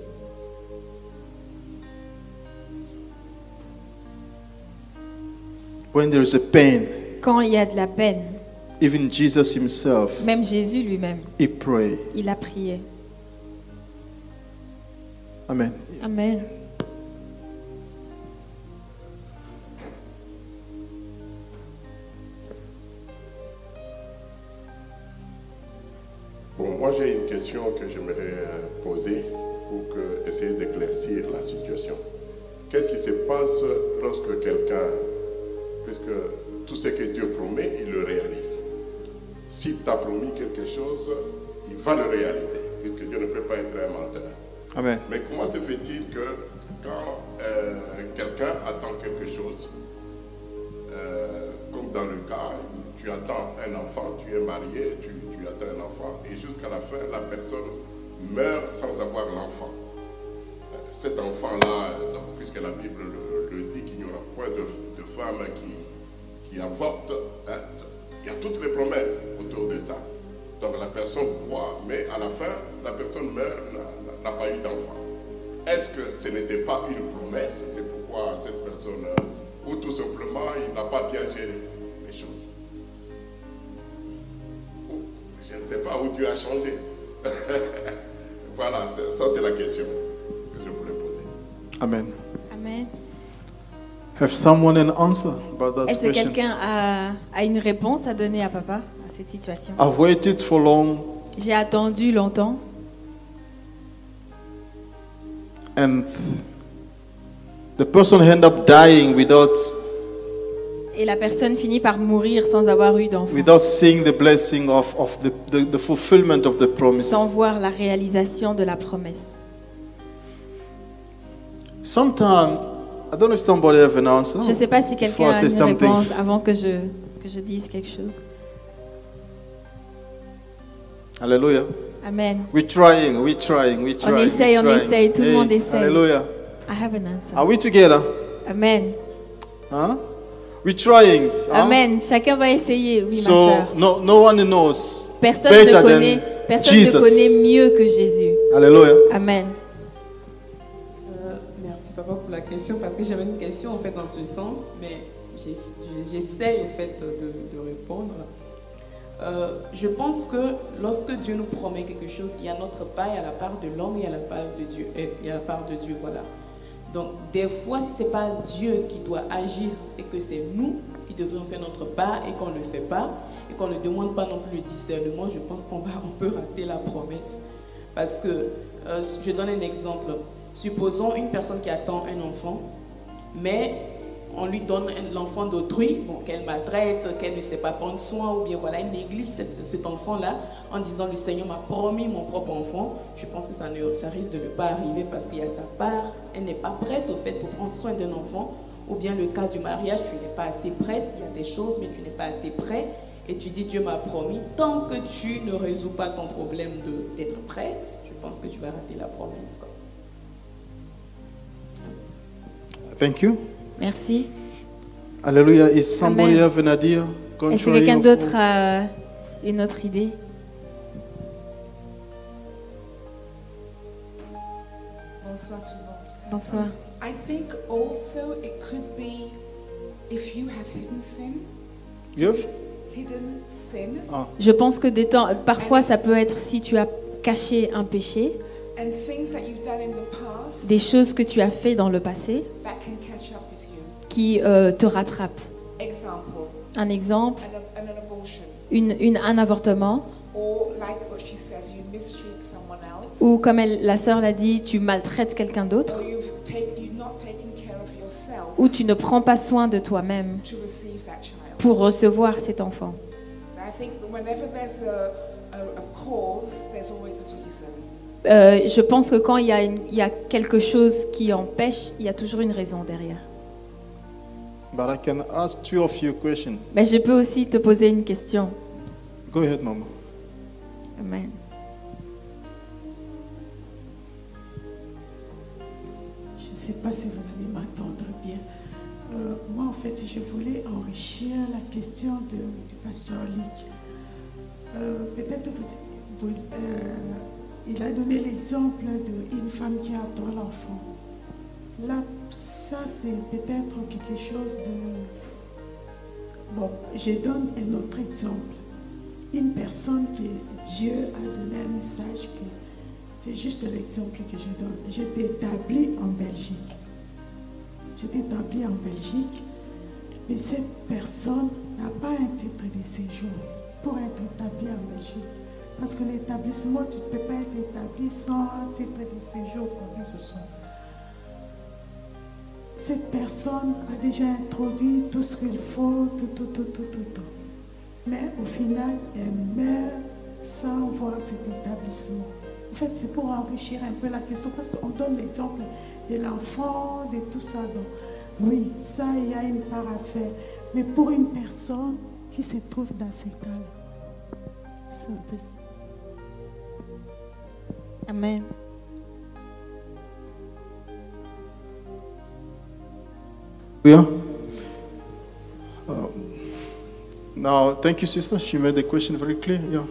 When there is a pain, Quand il y a de la peine, even Jesus himself, même Jésus lui-même, he prayed. il a prié. Amen. Amen. Bon, moi j'ai une question que j'aimerais poser pour que, essayer d'éclaircir la situation. Qu'est-ce qui se passe lorsque quelqu'un, puisque tout ce que Dieu promet, il le réalise. S'il t'a promis quelque chose, il va le réaliser, puisque Dieu ne peut pas être un menteur. Amen. Mais comment se fait-il que quand euh, quelqu'un attend quelque chose, euh, comme dans le cas, tu attends un enfant, tu es marié, tu, tu attends un enfant, et jusqu'à la fin, la personne meurt sans avoir l'enfant. Euh, Cet enfant-là, euh, puisque la Bible le, dit qu'il n'y aura point de, femme qui, qui avorte, hein, il y a toutes les promesses autour de ça. Donc la personne croit, mais à la fin, la personne meurt, n'a- n'a pas eu d'enfant. Est-ce que ce n'était pas une promesse? C'est pourquoi cette personne, euh, ou tout simplement, il n'a pas bien géré les choses Ou, Je ne sais pas où Dieu a changé. voilà, ça c'est la question que je voulais poser. Amen. Amen. Have someone an answer about that Est-ce que quelqu'un a, a une réponse à donner à papa à cette situation? I've waited for long J'ai attendu longtemps and the person end up dying without et la personne finit par mourir sans avoir eu d'enfant, without seeing the blessing of, of the, the, the fulfillment of the promises. sans voir la réalisation de la promesse. Sometimes I don't know if somebody have an answer. Je ne sais pas si quelqu'un a une something. réponse avant que je, que je dise quelque chose. Hallelujah. Amen. We're trying, we're trying, we're trying. we're essaye, on essaye, tout le monde essaye. Hallelujah. I have an answer. Are we together? Amen. Huh? We're trying. Amen. Chacun va essayer, oui, ma So sœur. no, no one knows Personne better ne connaît, than personne Jesus. ne connaît mieux que Jésus. Hallelujah. Amen. Euh, merci papa pour la question parce que j'avais une question en fait dans ce sens, mais j'ess- j'essaye en fait de, de répondre. Euh, je pense que lorsque Dieu nous promet quelque chose, il y a notre part, il y a la part de l'homme, il y a la part de Dieu, euh, il y a la part de Dieu, voilà. Donc des fois, si c'est pas Dieu qui doit agir et que c'est nous qui devrions faire notre part et qu'on ne le fait pas et qu'on ne demande pas non plus le discernement, je pense qu'on peut rater la promesse. Parce que, euh, je donne un exemple. Supposons une personne qui attend un enfant, mais on lui donne l'enfant d'autrui, bon, qu'elle maltraite, qu'elle ne sait pas prendre soin, ou bien voilà, elle néglige cet, enfant-là en disant le Seigneur m'a promis mon propre enfant. Je pense que ça, ne, ça risque de ne pas arriver parce qu'il y a sa part, elle n'est pas prête au fait pour prendre soin d'un enfant. Ou bien le cas du mariage, tu n'es pas assez prête, il y a des choses, mais tu n'es pas assez prêt. Et tu dis Dieu m'a promis, tant que tu ne résous pas ton problème d'être prêt, je pense que tu vas rater la promesse. Thank you. Merci. Hallelujah. Is somebody Amen. have an idea? Est-ce que quelqu'un d'autre a une autre idée? Bonsoir tout le monde. Bonsoir. I think also it could be if you have hidden sin, You've? hidden sin, Ah. Je pense que des temps, parfois ça peut être si tu as caché un péché, and things that you've done in the past des choses que tu as fait dans le passé that can catch up with you. Qui euh, te. Example, Un exemple, une, une- un avortement, ou comme elle- la sœur l'a dit, tu maltraites quelqu'un d'autre, ou tu ne prends pas soin de toi-même pour recevoir cet enfant. I think that whenever there's a, a, a cause, there's always a reason. Euh, je pense que quand il y, a une- il y a quelque chose qui empêche, il y a toujours une raison derrière. But I can ask two of you questions. Mais je peux aussi te poser une question. Go ahead, Mama. Amen. Je ne sais pas si vous allez m'entendre bien. Euh, moi, en fait, je voulais enrichir la question de, du pasteur Lick. Euh, Peut-être vous, vous, euh, il a donné l'exemple d'une femme qui attend l'enfant. Là, ça, c'est peut-être quelque chose de... Bon, je donne un autre exemple. Une personne que Dieu a donné un message que c'est juste l'exemple que je donne. J'étais établie en Belgique. J'étais établie en Belgique, mais cette personne n'a pas un titre de séjour pour être établie en Belgique. Parce que l'établissement, tu ne peux pas être établi sans un titre de séjour, quoi que ce soit. Cette personne a déjà introduit tout ce qu'il faut, tout, tout, tout, tout, tout, tout. Mais au final, elle meurt sans voir cet établissement. En fait, c'est pour enrichir un peu la question, parce qu'on donne l'exemple de l'enfant, de tout ça. Donc, oui, ça, il y a une part à faire. Mais pour une personne qui se trouve dans ces cas-là, c'est un peu ça. Amen. Yeah. Um, now, thank you, sister. She made the question very clear. Yeah.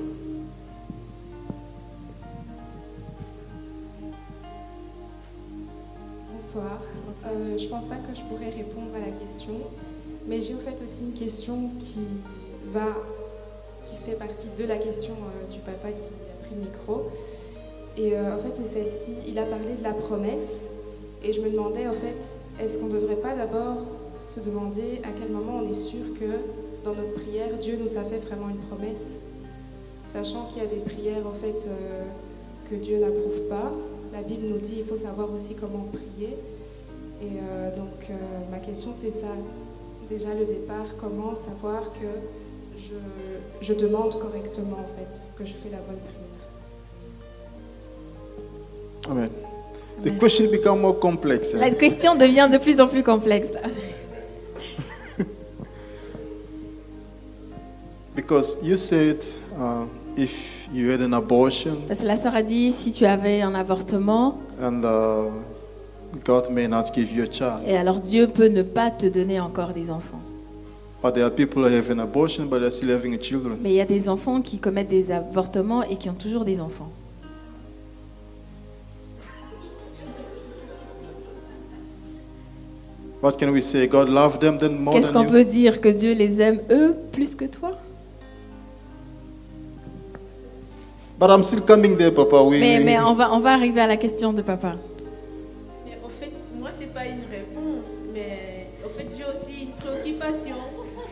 Bonsoir. Euh, je pense pas que je pourrais répondre à la question, mais j'ai au fait aussi une question qui va, qui fait partie de la question euh, du papa qui a pris le micro. Et euh, en fait, c'est celle-ci. Il a parlé de la promesse, et je me demandais en fait, est-ce qu'on ne devrait pas d'abord se demander à quel moment on est sûr que dans notre prière, Dieu nous a fait vraiment une promesse, sachant qu'il y a des prières en fait euh, que Dieu n'approuve pas. La Bible nous dit il faut savoir aussi comment prier. Et euh, donc euh, ma question c'est ça. Déjà le départ, comment savoir que je, je demande correctement en fait, que je fais la bonne prière? Amen. The question become more complex. eh? La question devient de plus en plus complexe. Because you said uh, if you had an abortion Parce que la sœur a dit, si tu avais un avortement, and uh, God may not give you a child. et alors Dieu peut ne pas te donner encore des enfants. But there are people who have an abortion but they're still having children. Mais il y a des enfants qui commettent des avortements et qui ont toujours des enfants. Qu'est-ce than qu'on you? peut dire Que Dieu les aime eux plus que toi? But I'm still coming there, Papa. We, mais, we- mais on, va, on va arriver à la question de papa. Mais au fait, moi, c'est pas une réponse, mais au fait, j'ai aussi une préoccupation,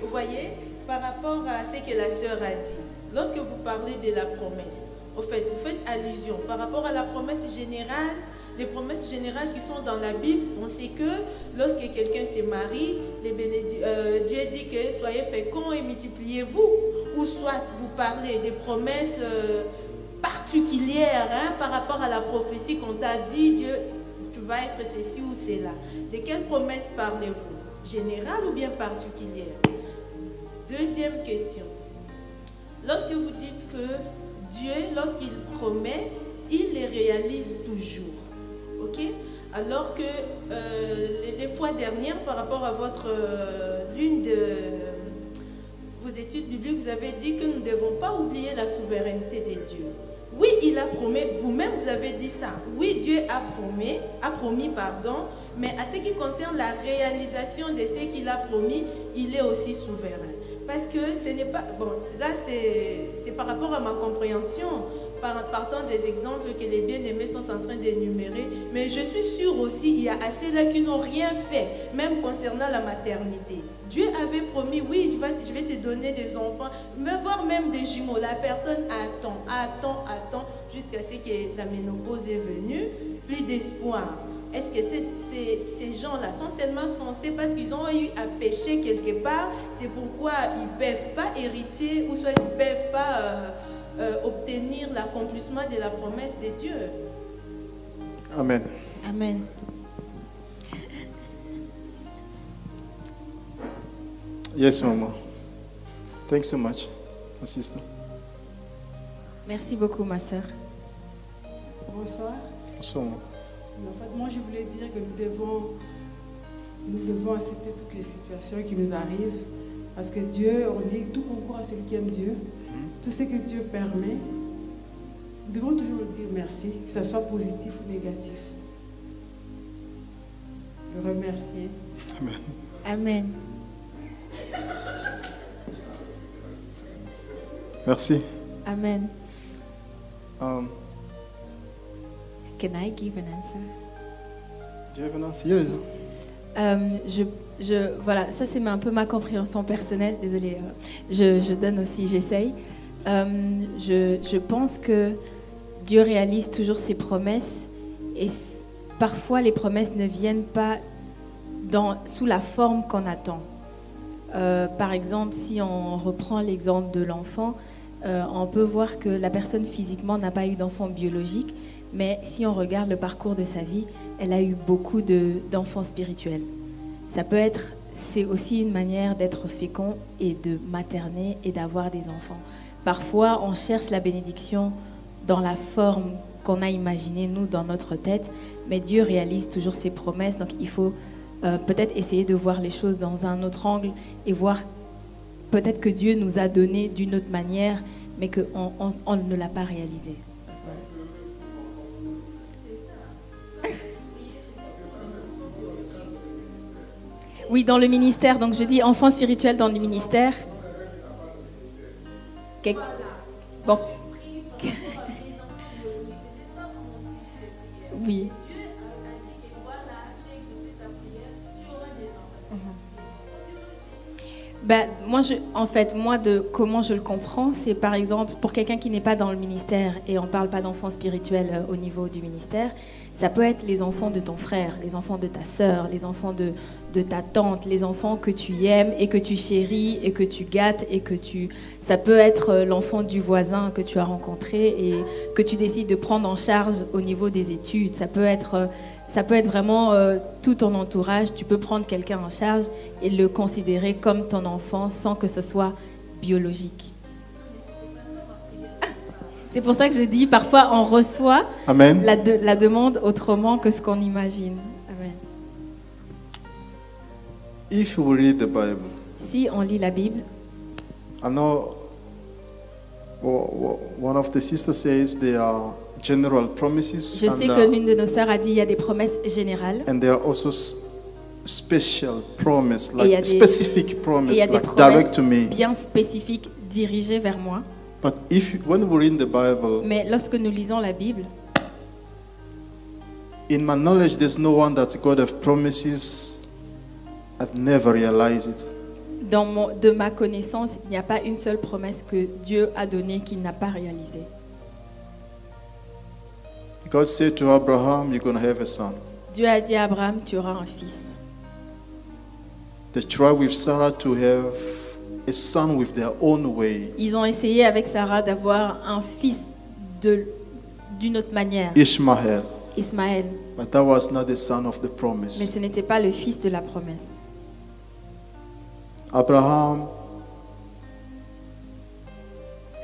vous voyez, par rapport à ce que la sœur a dit. Lorsque vous parlez de la promesse, au fait, vous faites allusion par rapport à la promesse générale, les promesses générales qui sont dans la Bible, on sait que lorsque quelqu'un se marie, euh, Dieu dit que soyez féconds et multipliez-vous. Ou soit vous parlez des promesses euh, particulières hein, par rapport à la prophétie qu'on t'a dit, Dieu, tu vas être ceci ou cela. De quelles promesses parlez-vous? Générales ou bien particulières? Deuxième question. Lorsque vous dites que Dieu, lorsqu'il promet, il les réalise toujours. Alors que euh, les, fois dernières, par rapport à votre euh, l'une de vos études bibliques, vous avez dit que nous ne devons pas oublier la souveraineté de Dieu. Oui, il a promis, vous-même vous avez dit ça. Oui, Dieu a promis, a promis, pardon, mais à ce qui concerne la réalisation de ce qu'il a promis, il est aussi souverain. Parce que ce n'est pas, bon, là c'est par rapport à ma compréhension, partant des exemples que les bien-aimés sont en train d'énumérer, mais je suis sûre aussi, il y a assez là qui n'ont rien fait, même concernant la maternité. Dieu avait promis, oui, je vais te donner des enfants, voire même des jumeaux. La personne attend, attend, attend, jusqu'à ce que la ménopause est venue, plus d'espoir. Est-ce que ces, ces- ces gens-là sont seulement censés parce qu'ils ont eu à pécher quelque part? C'est pourquoi ils ne peuvent pas hériter ou soit ils ne peuvent pas euh, euh, obtenir l'accomplissement de la promesse de Dieu Amen. Amen. Yes, Mama. Thanks so much, my sister. Merci beaucoup, ma sœur. Bonsoir. So, En fait, moi, je voulais dire que nous devons, nous devons accepter toutes les situations qui nous arrivent. Parce que Dieu, on dit, tout concourt à celui qui aime Dieu. Tout ce que Dieu permet, nous devons toujours dire merci, que ce soit positif ou négatif. Le remercier. Amen. Amen. Merci. Amen. Um, Can I give an answer? do you have an answer? Yeah, yeah. Euh, je, voilà, ça c'est un peu ma compréhension personnelle. Désolée, euh, je, donne aussi, j'essaye. Euh, je, pense que Dieu réalise toujours ses promesses et parfois les promesses ne viennent pas sous la forme qu'on attend. Par exemple, si on reprend l'exemple de l'enfant, on peut voir que la personne physiquement n'a pas eu d'enfant biologique, mais si on regarde le parcours de sa vie, elle a eu beaucoup de- d'enfants spirituels. Ça peut être, c'est aussi une manière d'être fécond et de materner et d'avoir des enfants. Parfois, on cherche la bénédiction dans la forme qu'on a imaginée, nous, dans notre tête, mais Dieu réalise toujours ses promesses, donc il faut euh, peut-être essayer de voir les choses dans un autre angle et voir peut-être que Dieu nous a donné d'une autre manière, mais qu'on on, on ne l'a pas réalisé. Oui, dans le ministère. Donc je dis enfant spirituel dans le ministère. Bon. Oui. Ben, moi, en fait, moi, de comment je le comprends, c'est par exemple pour quelqu'un qui n'est pas dans le ministère et on parle pas d'enfants spirituels euh, au niveau du ministère, ça peut être les enfants de ton frère, les enfants de ta sœur, les enfants de, ta tante, les enfants que tu aimes et que tu chéris et que tu gâtes et que tu. Ça peut être euh, l'enfant du voisin que tu as rencontré et que tu décides de prendre en charge au niveau des études. Ça peut être, euh, ça peut être vraiment euh, tout ton entourage. Tu peux prendre quelqu'un en charge et le considérer comme ton enfant sans que ce soit biologique. C'est pour ça que je dis parfois on reçoit Amen. la, de- la demande autrement que ce qu'on imagine. Amen. If you read the Bible, Si on lit la Bible, I know one of the sisters says there are general promises je and, sais que uh, l'une de nos sœurs a dit il y a des promesses générales and there are also special promise, Et il y a like des- specific et il promise, y a des like promesses direct to me. bien spécifiques dirigées vers moi. But if when we read the Bible, Mais lorsque nous lisons la Bible, in my knowledge, there's no one that God have promises never realize it. dans mon- de ma connaissance, il n'y a pas une seule promesse que Dieu a donnée qu'il n'a pas réalisée. God said to Abraham, "You're going to have a son." Dieu a dit à Abraham, tu auras un fils. They tried with Sarah to have a son with their own way. Ils ont essayé avec Sarah d'avoir un fils de- d'une autre manière, Ishmael, Ismaël, but that was not the son of the mais promise. ce n'était pas le fils de la promesse. Abraham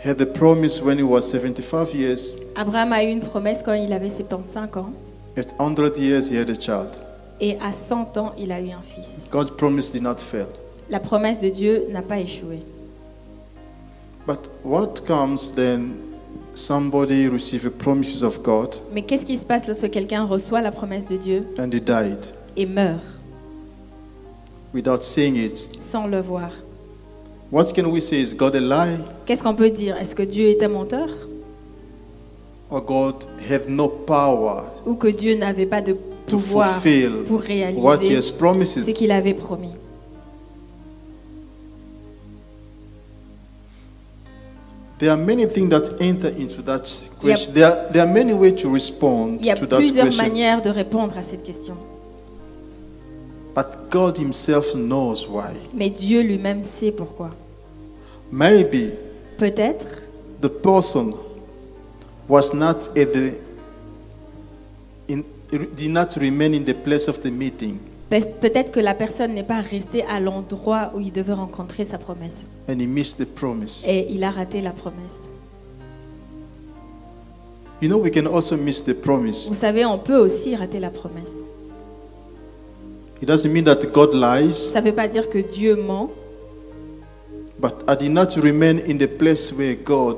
had the promise when he was 75 years. Abraham a eu une promesse quand il avait 75 ans At 100 years, he had a child. et à 100 ans, il a eu un fils. God's promise did not fail. La promesse de Dieu n'a pas échoué. But what comes then somebody received the promises of God Mais qu'est-ce qui se passe lorsque quelqu'un reçoit la promesse de Dieu and he died et meurt without seeing it? sans le voir? What can we say? Is God a lie? Qu'est-ce qu'on peut dire? Est-ce que Dieu est un menteur? Or God have no power ou que Dieu n'avait pas de to pouvoir fulfill pour what He réaliser has promised? ce qu'il avait promis? There are many things that enter into that Il y a- question. There, are, there are many ways to respond Il y a to that plusieurs question. manières de répondre à cette question. But God Himself knows why. Mais Dieu lui-même sait pourquoi. Maybe Peut-être the person was not at the in, did not remain in the place of the meeting Peut-être que la personne n'est pas restée à l'endroit où il devait rencontrer sa promesse. and he missed the promise. Et il a raté la promesse. You know, we can also miss the promise. Vous savez, on peut aussi rater la promesse. It doesn't mean that God lies, Ça ne veut pas dire que Dieu ment, but I did not remain in the place where God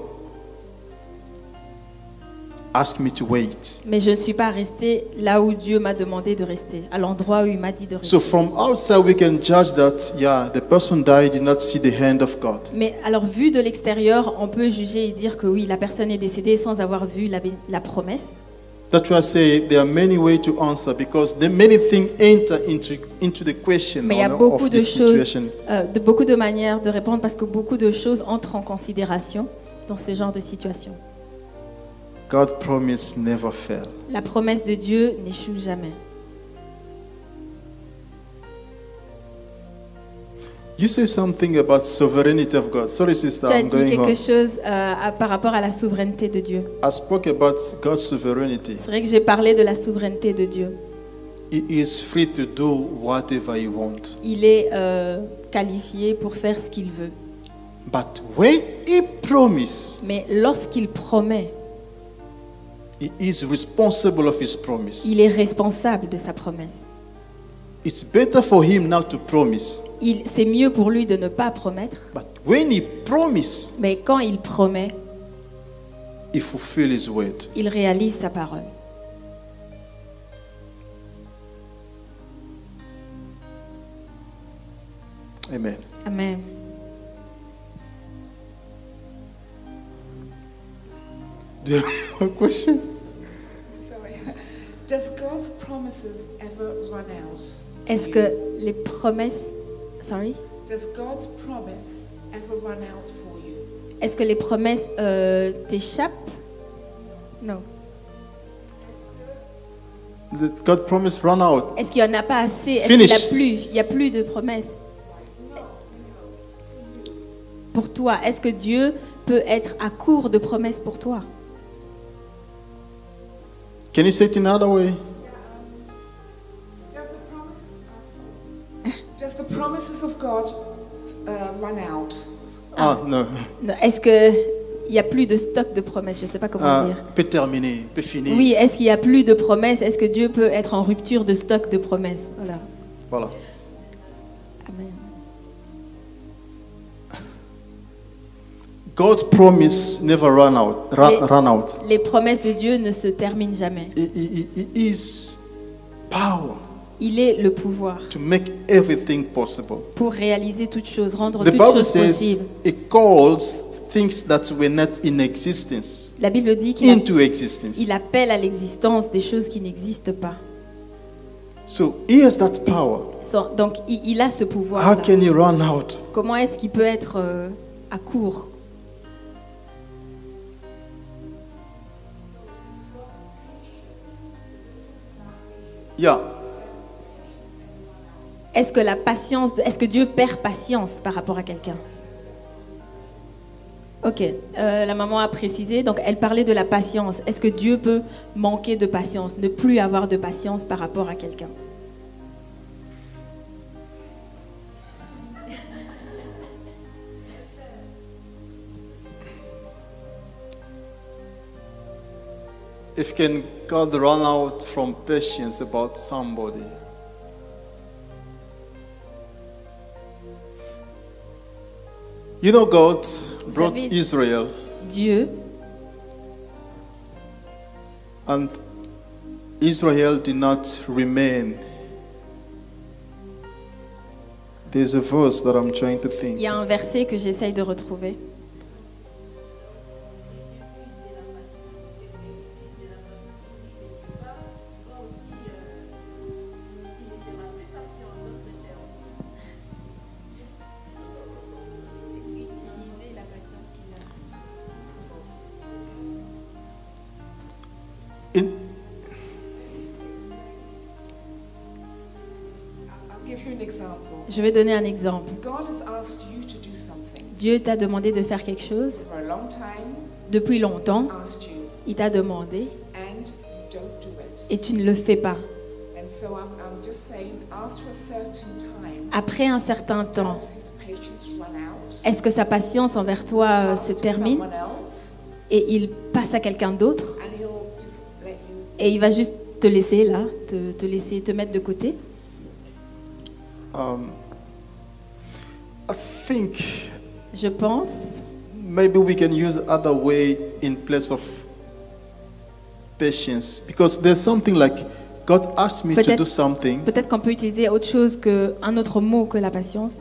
asked me to wait. mais je ne suis pas restée là où Dieu m'a demandé de rester, à l'endroit où il m'a dit de rester. So from outside, we can judge that, yeah, the person died, did not see the hand of God. Mais alors, vu de l'extérieur, on peut juger et dire que oui, la personne est décédée sans avoir vu la, la promesse. That's why I say there are many ways to answer because the many things enter into, into the question Mais il y a beaucoup de choses, euh, de beaucoup de manières de répondre parce que beaucoup de choses entrent en considération dans ce genre de situation. God promise never fail. La promesse de Dieu n'échoue jamais. You say something about sovereignty of God. Sorry, sister, Tu as I'm dit going quelque on. chose euh, à- par rapport à la souveraineté de Dieu. I spoke about God's sovereignty. C'est vrai que j'ai parlé de la souveraineté de Dieu. He is free to do whatever he wants. Il est euh, qualifié pour faire ce qu'il veut. But when he promise, Mais lorsqu'il promet, he is responsible of his promise. il est responsable de sa promesse. It's better for him now to promise. Il- C'est mieux pour lui de ne pas promettre, But when he promise, mais quand il promet, he fulfill his word. il réalise sa parole. Amen. Amen. Do you have a question? Est-ce que les promesses, sorry, Does God's promise ever run out for you? est-ce que les promesses euh, t'échappent? Non. Did God promise run out? Est-ce qu'il n'y en a pas assez? Est-ce qu'il n'y a Finish. plus? Il n'y a plus de promesses. Pour toi, est-ce que Dieu peut être à court de promesses pour toi? Can you say it in another way? Does the promises, does the promises of God uh, run out? Ah, no. Non, Est-ce qu'il n'y a plus de stock de promesses? Je ne sais pas comment Ah, dire. peut terminer, peut finir. Oui, est-ce qu'il n'y a plus de promesses? Est-ce que Dieu peut être en rupture de stock de promesses? Voilà. Voilà. Amen. God's promise never run out. Run, Les- run out. Les promesses de Dieu ne se terminent jamais. He, he- he- he is power Il est le pouvoir to make everything possible. pour réaliser toutes choses, rendre The toutes Bible choses possibles. it calls things that were not in existence La Bible dit qu'il il appelle à l'existence des choses qui n'existent pas. So he has that power. Sans- Donc il, il a ce pouvoir. How can he run out? Comment est-ce qu'il peut être euh, à court? Est-ce que la patience, est-ce que Dieu perd patience par rapport à quelqu'un? Ok, euh, la maman a précisé, donc elle parlait de la patience. Est-ce que Dieu peut manquer de patience, ne plus avoir de patience par rapport à quelqu'un? If can God run out from patience about somebody? You know, God brought Israel Dieu And Israel did not remain. There's a verse that I'm trying to Il think. y a un verset que j'essaye de retrouver. Je vais donner un exemple. God has asked you to do something Dieu t'a demandé de faire quelque chose for a long time, depuis longtemps. asked you, Il t'a demandé and you don't do it. et tu ne le fais pas. And so I'm, I'm just saying, ask for a certain time. Après un certain temps, est-ce que sa patience envers toi euh, se termine? et il passe à quelqu'un d'autre? Et il va juste te laisser là, te, te laisser te mettre de côté? Um, I think Je pense maybe we can use other way in place of patience because there's something like God asked me to Peut-être- do something. peut-être qu'on peut utiliser autre chose que un autre mot que la patience.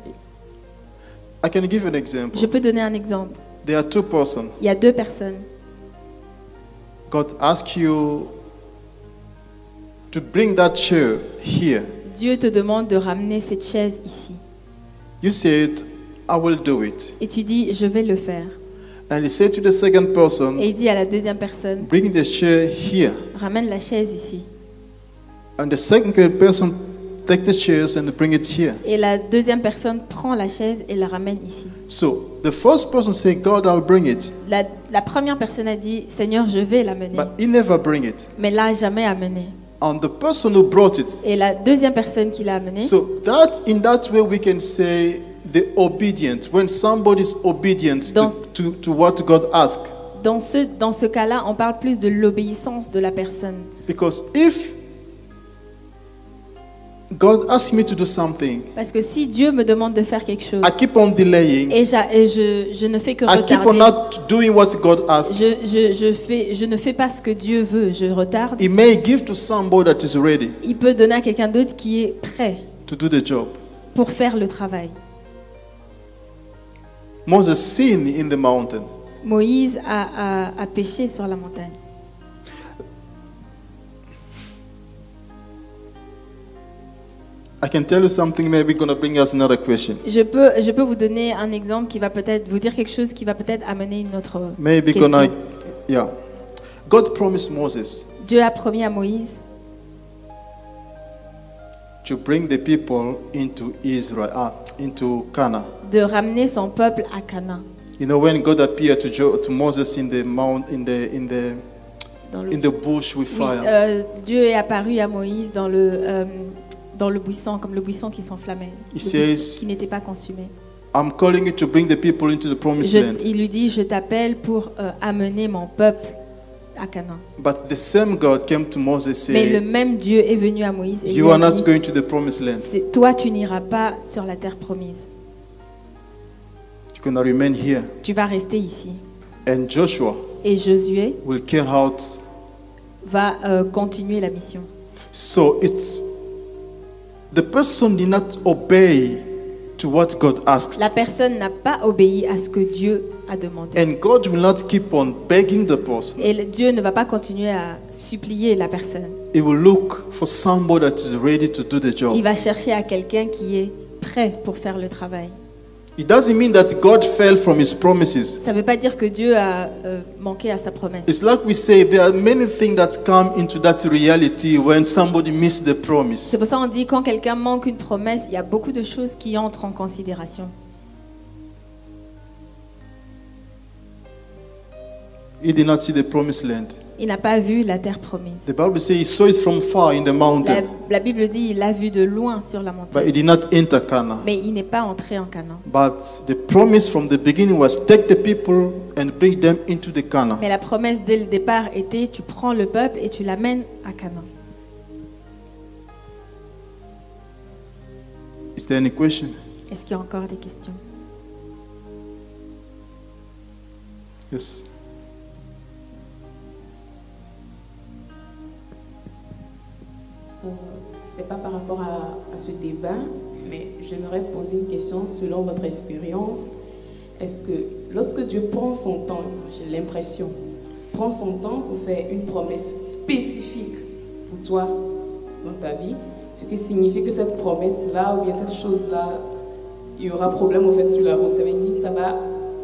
I can give an example. Je peux donner un exemple. There are two persons. Il y a deux personnes. God asked you to bring that chair here. Dieu te demande de ramener cette chaise ici. You said, I will do it. Et tu dis, je vais le faire. And he said to the second person, Et il dit à la deuxième personne, bring the chair here. ramène la chaise ici. And the second person take the chairs and bring it here. Et la deuxième personne prend la chaise et la ramène ici. So the first person said, God, I'll bring it. La, la première personne a dit, Seigneur, je vais l'amener. But he never bring it. Mais l'a jamais amené. And the person who brought it. Et la deuxième personne qui l'a amené, So that in that way we can say the obedient. When somebody is obedient Dans- to, to, to what God asked. dans ce, dans ce cas-là, on parle plus de l'obéissance de la personne. Because if God asks me to do something, Parce que si Dieu me demande de faire quelque chose I keep on delaying. et, je, je ne fais que I keep on retarder, not doing what God asked. je, je, je, fais, je ne fais pas ce que Dieu veut, je retarde, He may give to somebody that is ready il peut donner à quelqu'un d'autre qui est prêt to do the job. pour faire le travail. Moses sinned in the mountain. Moïse a, a, a péché sur la montagne. I can tell you something, maybe going to bring us another question. Je peux, je peux vous donner un exemple qui va peut-être vous dire quelque chose qui va peut-être amener une autre Maybe question. gonna, yeah. God promised Moses Dieu a promis à Moïse to bring the people into Israel, ah, into Canaan. de ramener son peuple à Canaan. You know, when God appeared to, jo- to Moses in the mount, in the in the Dans le- in the bush with Oui, fire, euh, Dieu est apparu à Moïse dans le, euh, dans le buisson, comme le buisson qui s'enflammait, qui n'était pas consumé. I'm calling you to bring the people into the promised Je- land. il lui dit, je t'appelle pour euh, amener mon peuple à Canaan. But the same God came to Moses Mais le saying, même Dieu est venu à Moïse et You lui are a not dit, going to the promised land. Toi tu n'iras pas sur la terre promise, You're remain here. tu vas rester ici. And Joshua Et Josué will carry out. va euh, continuer la mission. So it's the person did not obey to what God asked. La personne n'a pas obéi à ce que Dieu a demandé. And God will not keep on begging the person. Et Dieu ne va pas continuer à supplier la personne. He will look for somebody that is ready to do the job. Il va chercher à quelqu'un qui est prêt pour faire le travail. It doesn't mean that God fell from his promises. Ça ne veut pas dire que Dieu a euh, manqué à sa promesse. It's like we say there are many things that come into that reality when somebody missed the promise. C'est pour ça qu'on dit quand quelqu'un manque une promesse, il y a beaucoup de choses qui entrent en considération. He did not see the promised land. Il n'a pas vu la terre promise. The Bible says he saw it from far in the La, mountain, la Bible dit il l'a vu de loin sur la but he montagne, did not enter Canaan. mais il n'est pas entré en Canaan. But the promise from the beginning was take the people and bring them into the Canaan. Mais la promesse dès le départ était tu prends le peuple et tu l'amènes à Canaan. Is there any question? Est-ce qu'il y a encore des questions? Yes. Ce n'est pas par rapport à, ce débat, mais j'aimerais poser une question selon votre expérience. Est-ce que lorsque Dieu prend son temps, j'ai l'impression, prend son temps pour faire une promesse spécifique pour toi dans ta vie, ce qui signifie que cette promesse-là ou bien cette chose-là, il y aura problème au fait sur la route. Ça veut dire ça va,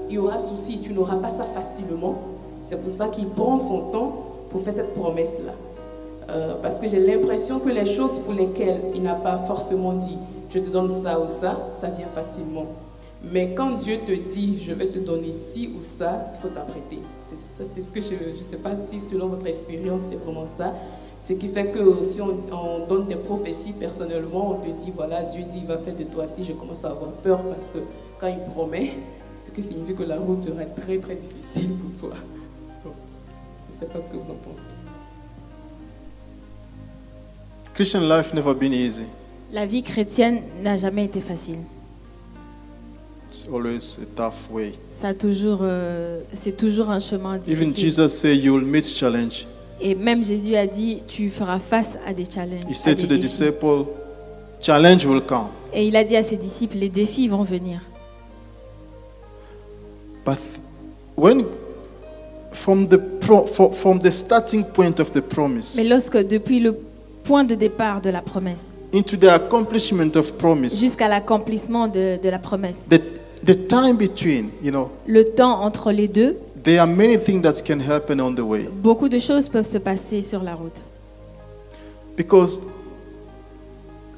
il y aura souci, tu n'auras pas ça facilement. C'est pour ça qu'il prend son temps pour faire cette promesse-là. Euh, parce que j'ai l'impression que les choses pour lesquelles il n'a pas forcément dit je te donne ça ou ça, ça vient facilement. Mais quand Dieu te dit je vais te donner ci ou ça, il faut t'apprêter. C'est ce que je ne sais pas si selon votre expérience c'est vraiment ça. Ce qui fait que si on, on donne des prophéties personnellement, on te dit voilà, Dieu dit il va faire de toi ci, je commence à avoir peur parce que quand il promet, ce qui signifie que la route sera très très difficile pour toi. Je ne sais pas ce que vous en pensez. Christian life never been easy. La vie chrétienne n'a jamais été facile. It's always a tough way. Ça a toujours, euh, c'est toujours un chemin Even difficile. Jesus said you will meet challenge. Et même Jésus a dit, tu feras face à des challenges. He said to the défis. disciple, challenge will come. Et il a dit à ses disciples, les défis vont venir. But when from the pro, for, from the starting point of the promise Mais lorsque depuis le point de départ de la promesse into the accomplishment of promise, jusqu'à l'accomplissement de, de la promesse, the, the time between, you know, le temps entre les deux, there are many things that can happen on the way. beaucoup de choses peuvent se passer sur la route. Because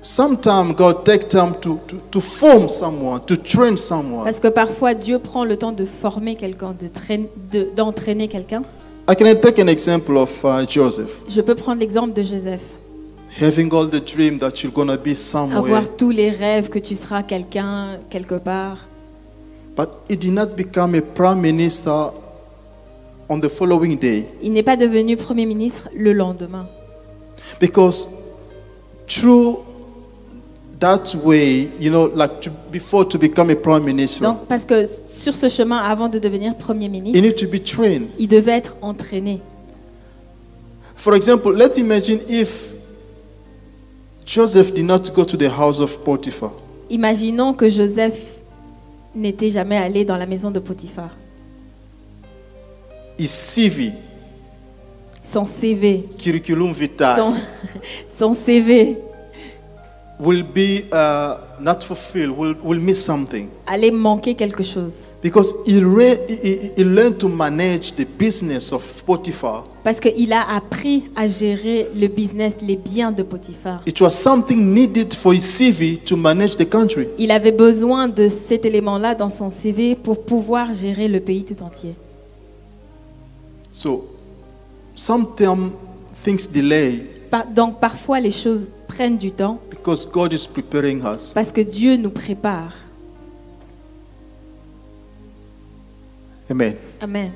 sometimes God take time to, to, to form someone, to train someone. Parce que parfois Dieu prend le temps de former quelqu'un, de traîn- de- d'entraîner quelqu'un. I can take an example of uh, Joseph. Je peux prendre l'exemple de Joseph. Having all the dream that you're to be somewhere. Avoir tous les rêves que tu seras quelqu'un quelque part. But he did not become a prime minister on the following day. Il n'est pas devenu Premier ministre le lendemain. Because through that way, you know, like to, before to become a prime minister, Donc, parce que sur ce chemin, avant de devenir Premier ministre, need to be trained. il devait être entraîné. For example, let's imagine if Joseph did not go to the house of Potiphar. Imaginons que Joseph n'était jamais allé dans la maison de Potiphar. His CV, Son CV, curriculum vitae, son, son CV will be uh, not fulfilled, will, will miss something. allait manquer quelque chose. Because he, re- he, he- he learned to manage the business of Potiphar. Parce qu'il a appris à gérer le business, les biens de Potiphar. It was something needed for his CV to manage the country. Il avait besoin de cet élément-là dans son CV pour pouvoir gérer le pays tout entier. So, sometimes things delay Par- donc parfois les choses prennent du temps because God is preparing us. parce que Dieu nous prépare. Amen. Amen.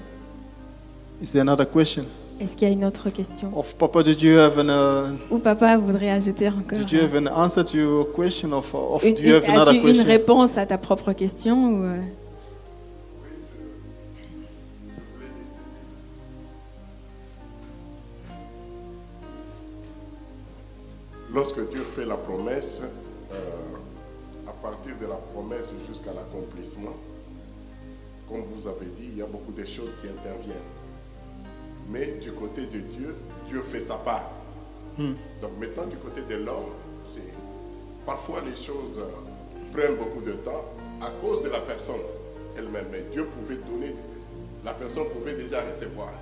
Is there another question? Est-ce qu'il y a une autre question? Of Papa, did you have an, uh, Ou papa voudrait ajouter encore did you have an answer to your question, of, of une, do you have une- another as-tu une question? réponse à ta propre question ou, euh, Lorsque Dieu fait la promesse, euh, à partir de la promesse jusqu'à l'accomplissement, comme vous avez dit, il y a beaucoup de choses qui interviennent. Mais du côté de Dieu, Dieu fait sa part. Hmm. Donc maintenant, du côté de l'homme, c'est parfois les choses euh, prennent beaucoup de temps à cause de la personne elle-même. Mais Dieu pouvait donner, la personne pouvait déjà recevoir.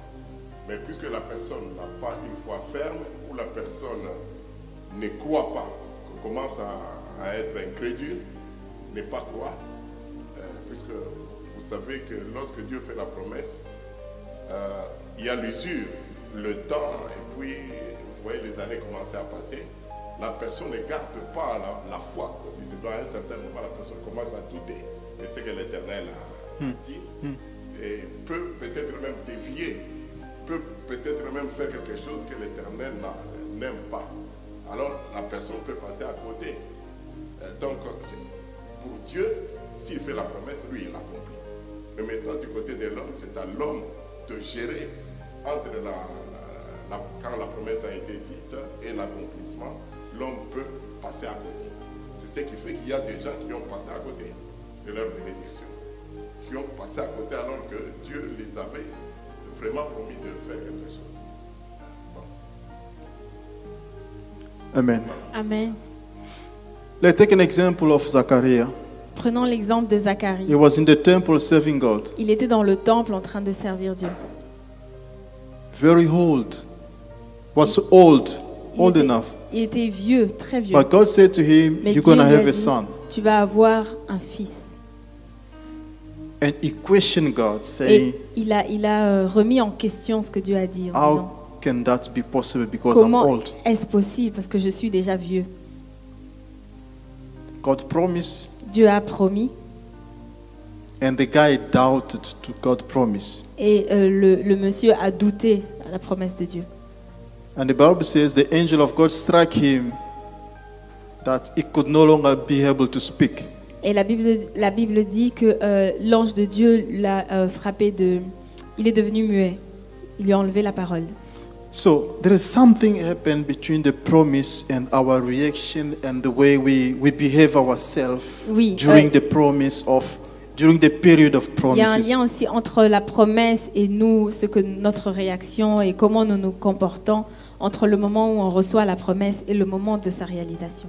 Mais puisque la personne n'a pas une foi ferme, ou la personne ne croit pas, commence à, à être incrédule, ne pas croire, euh, puisque vous savez que lorsque Dieu fait la promesse, euh, il y a l'usure, le temps, et puis vous voyez les années commencer à passer. La personne ne garde pas la, la foi. Puis c'est à un certain moment, la personne commence à douter de ce que l'Éternel a Hmm. dit Hmm. et peut peut-être même dévier, peut peut-être même faire quelque chose que l'Éternel n'a- n'aime pas. Alors la personne peut passer à côté. Euh, donc pour Dieu, s'il fait la promesse, lui il l'accomplit. Mais maintenant du côté de l'homme, c'est à l'homme de gérer entre la, la- la- quand la promesse a été dite et l'accomplissement, l'homme peut passer à côté. C'est ce qui fait qu'il y a des gens qui ont passé à côté de leur bénédiction, qui ont passé à côté alors que Dieu les avait vraiment promis de faire quelque chose. Bon. Amen. Amen. Let's take an example of Zachariah. Prenons l'exemple de Zacharie. He was in the temple serving God. Il était dans le temple en train de servir Dieu. Very old. Was old, Il old était, enough. il était vieux, très vieux. But God said to him, Mais You're Dieu lui have a dit, son. Tu vas avoir un fils. And he questioned God, saying, Et il a, il a remis en question ce que Dieu a dit en How disant can that be possible because I'm Comment old? est-ce possible? Parce que je suis déjà vieux. God promised, Dieu a promis and the guy doubted to God's promise. et euh, le, le monsieur a douté à la promesse de Dieu. And the Bible says the angel of God struck him that he could no longer be able to speak. Et la Bible, la Bible dit que euh, l'ange de Dieu l'a euh, frappé de... Il est devenu muet. Il lui a enlevé la parole. So there is something happened between the promise and our reaction and the way we, we behave ourselves Oui, during euh, the promise of during the period of Il y a un promises. lien aussi entre la promesse et nous, ce que notre réaction et comment nous nous comportons entre le moment où on reçoit la promesse et le moment de sa réalisation.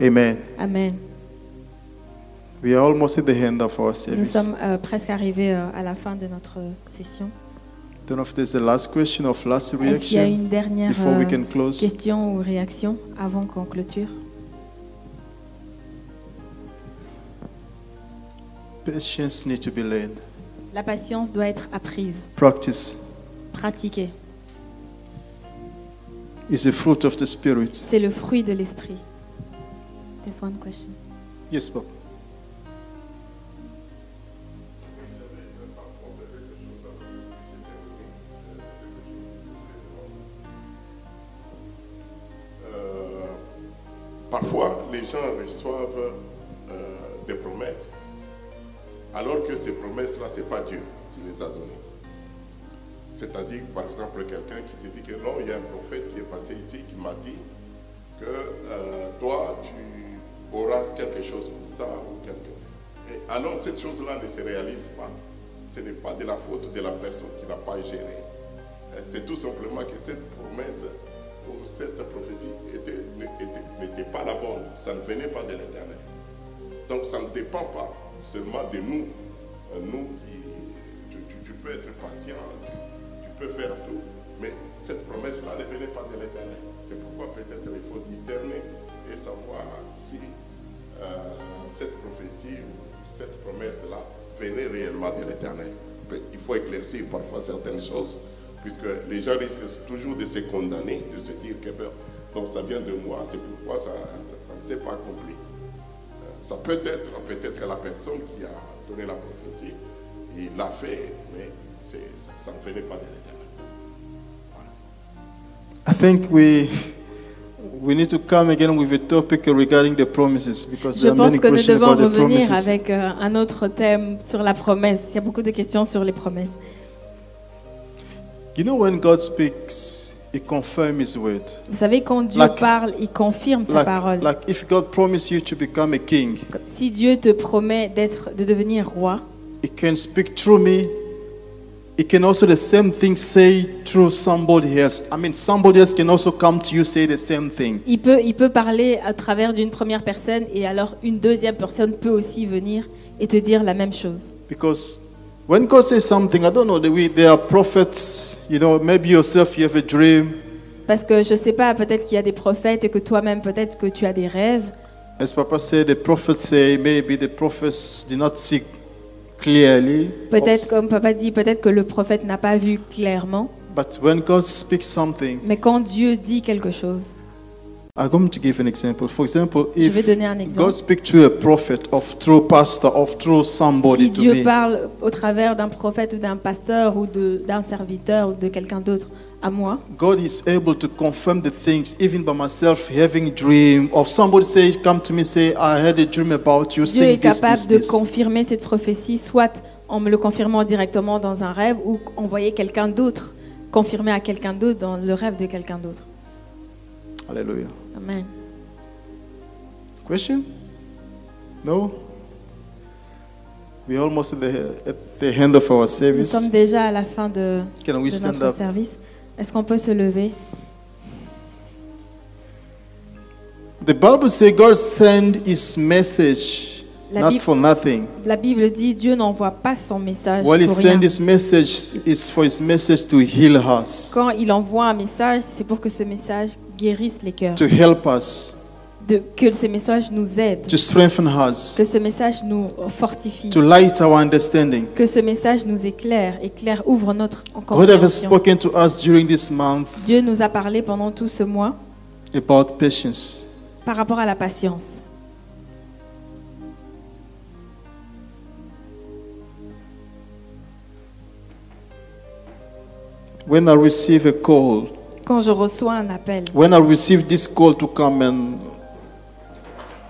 Amen. Amen. We are almost at the end of our Nous service. sommes euh, presque arrivés euh, à la fin de notre session. Est-ce qu'il y a une dernière before we euh, can close? question ou réaction avant qu'on clôture? Patience need to be learned. La patience doit être apprise, Practice pratiquée. is a fruit of the spirit. C'est le fruit de l'esprit. There's one question. Yes, Bob. Parfois, les gens reçoivent euh, des promesses, alors que ces promesses-là, ce n'est pas Dieu qui les a données. C'est-à-dire, par exemple, quelqu'un qui se dit que non, il y a un prophète qui est passé ici qui m'a dit que euh, toi, tu auras quelque chose pour ça ou quelque Et alors, cette chose-là ne se réalise pas. Ce n'est pas de la faute de la personne qui n'a pas géré. Euh, C'est tout simplement que cette promesse ou cette prophétie était- n'était pas la bonne. Ça ne venait pas de l'éternel. Donc, ça ne dépend pas seulement de nous. Euh, Nous qui, tu, peux être patient, tu, tu peux faire tout, mais cette promesse-là ne venait pas de l'éternel. C'est pourquoi peut-être il faut discerner et savoir si euh, cette prophétie ou cette promesse-là venait réellement de l'éternel. Il faut éclaircir parfois certaines choses, puisque les gens risquent toujours de se condamner, de se dire que ben, donc ça vient de moi, c'est pourquoi ça, ça- ça ne s'est pas accompli. Euh, Ça peut être peut-être la personne qui a donné la prophétie, il l'a fait, mais ça, ça ne venait pas de l'éternel. I think we we need to come again with a topic regarding the promises because Je there are pense many que nous questions devons about the revenir promises. avec euh, un autre thème sur la promesse. Il y a beaucoup de questions sur les promesses. You know, when God speaks, He confirms His word. Vous savez, quand Dieu Like- parle, il confirme sa Like, parole. like if God promised you to become a king, Si Dieu te promet d'être, de devenir roi, He can speak through me. He can also the same thing say through somebody else. I mean, somebody else can also come to you say the same thing. il peut, il peut parler à travers d'une première personne et alors une deuxième personne peut aussi venir et te dire la même chose. Because when God says something, I don't know, there are prophets, you know, maybe yourself you have a dream. Parce que je sais pas, peut-être qu'il y a des prophètes et que toi-même, peut-être que tu as des rêves. As Papa said, the prophets say maybe the prophets did not see clearly. Peut-être, comme papa dit, peut-être que le prophète n'a pas vu clairement. But when God speaks something, Mais quand Dieu dit quelque chose, I'm going to give an example. For example, Je vais if donner un exemple. God speaks through a prophet, of through pastor, of through somebody si to Dieu me, parle au travers d'un prophète ou d'un pasteur ou de- d'un serviteur ou de quelqu'un d'autre à moi, God is able to confirm the things, even by myself having dream, of somebody say, come to me, say, I had a dream about you, Dieu saying est this, capable this, de this. confirmer cette prophétie, soit en me le confirmant directement dans un rêve ou envoyer quelqu'un d'autre confirmer à quelqu'un d'autre dans le rêve de quelqu'un d'autre. Hallelujah. Amen. Question? No? We're almost at the, at the end of our Nous service. sommes déjà à la fin de, Can we de stand notre up? service. Est-ce qu'on peut se lever? The Bible says God sent his message La not Bible- for nothing. La Bible dit Dieu n'envoie pas son message he pour rien. his message is for his message to heal us, Quand il envoie un message, c'est pour que ce message guérisse les cœurs, to help us, de, que ce message nous aide, to strengthen us, que ce message nous fortifie, to light our understanding. que ce message nous éclaire, éclaire, ouvre notre God has compréhension. spoken to us during this month Dieu nous a parlé pendant tout ce mois about patience. par rapport à la patience. When I receive a call, Quand je reçois un appel, when I receive this call to come and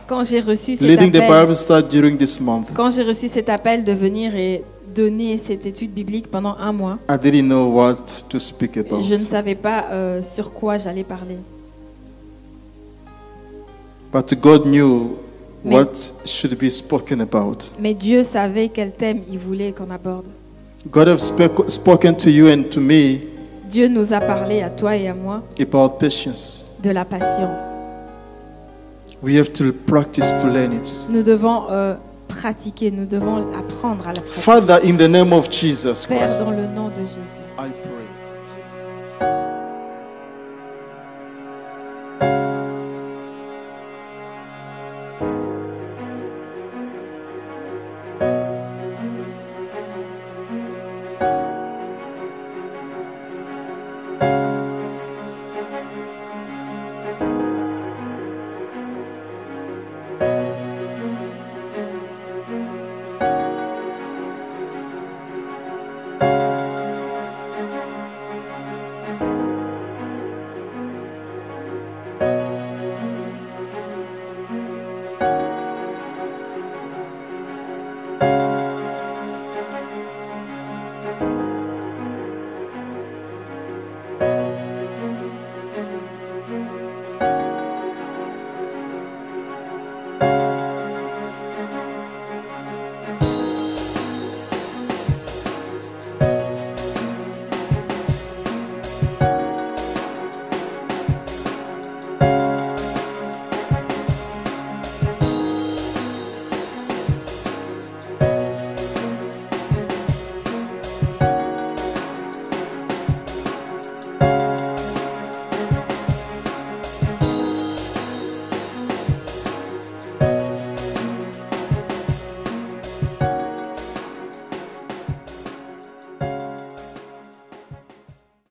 quand j'ai reçu cet leading the appel, Bible study during this month, quand j'ai reçu cet appel de venir et donner cette étude biblique pendant un mois, I didn't know what to speak about. je ne savais pas euh, sur quoi j'allais parler. But God knew Mais- what should be spoken about. Mais Dieu savait quel thème il voulait qu'on aborde. God has spec- spoken to you and to me Dieu nous a parlé à toi et à moi about patience. de la patience. We have to practice to learn it. Nous devons euh, pratiquer, nous devons apprendre à la pratiquer. Father, in the name of Jesus Père, Christ, dans le nom de Jésus, I pray.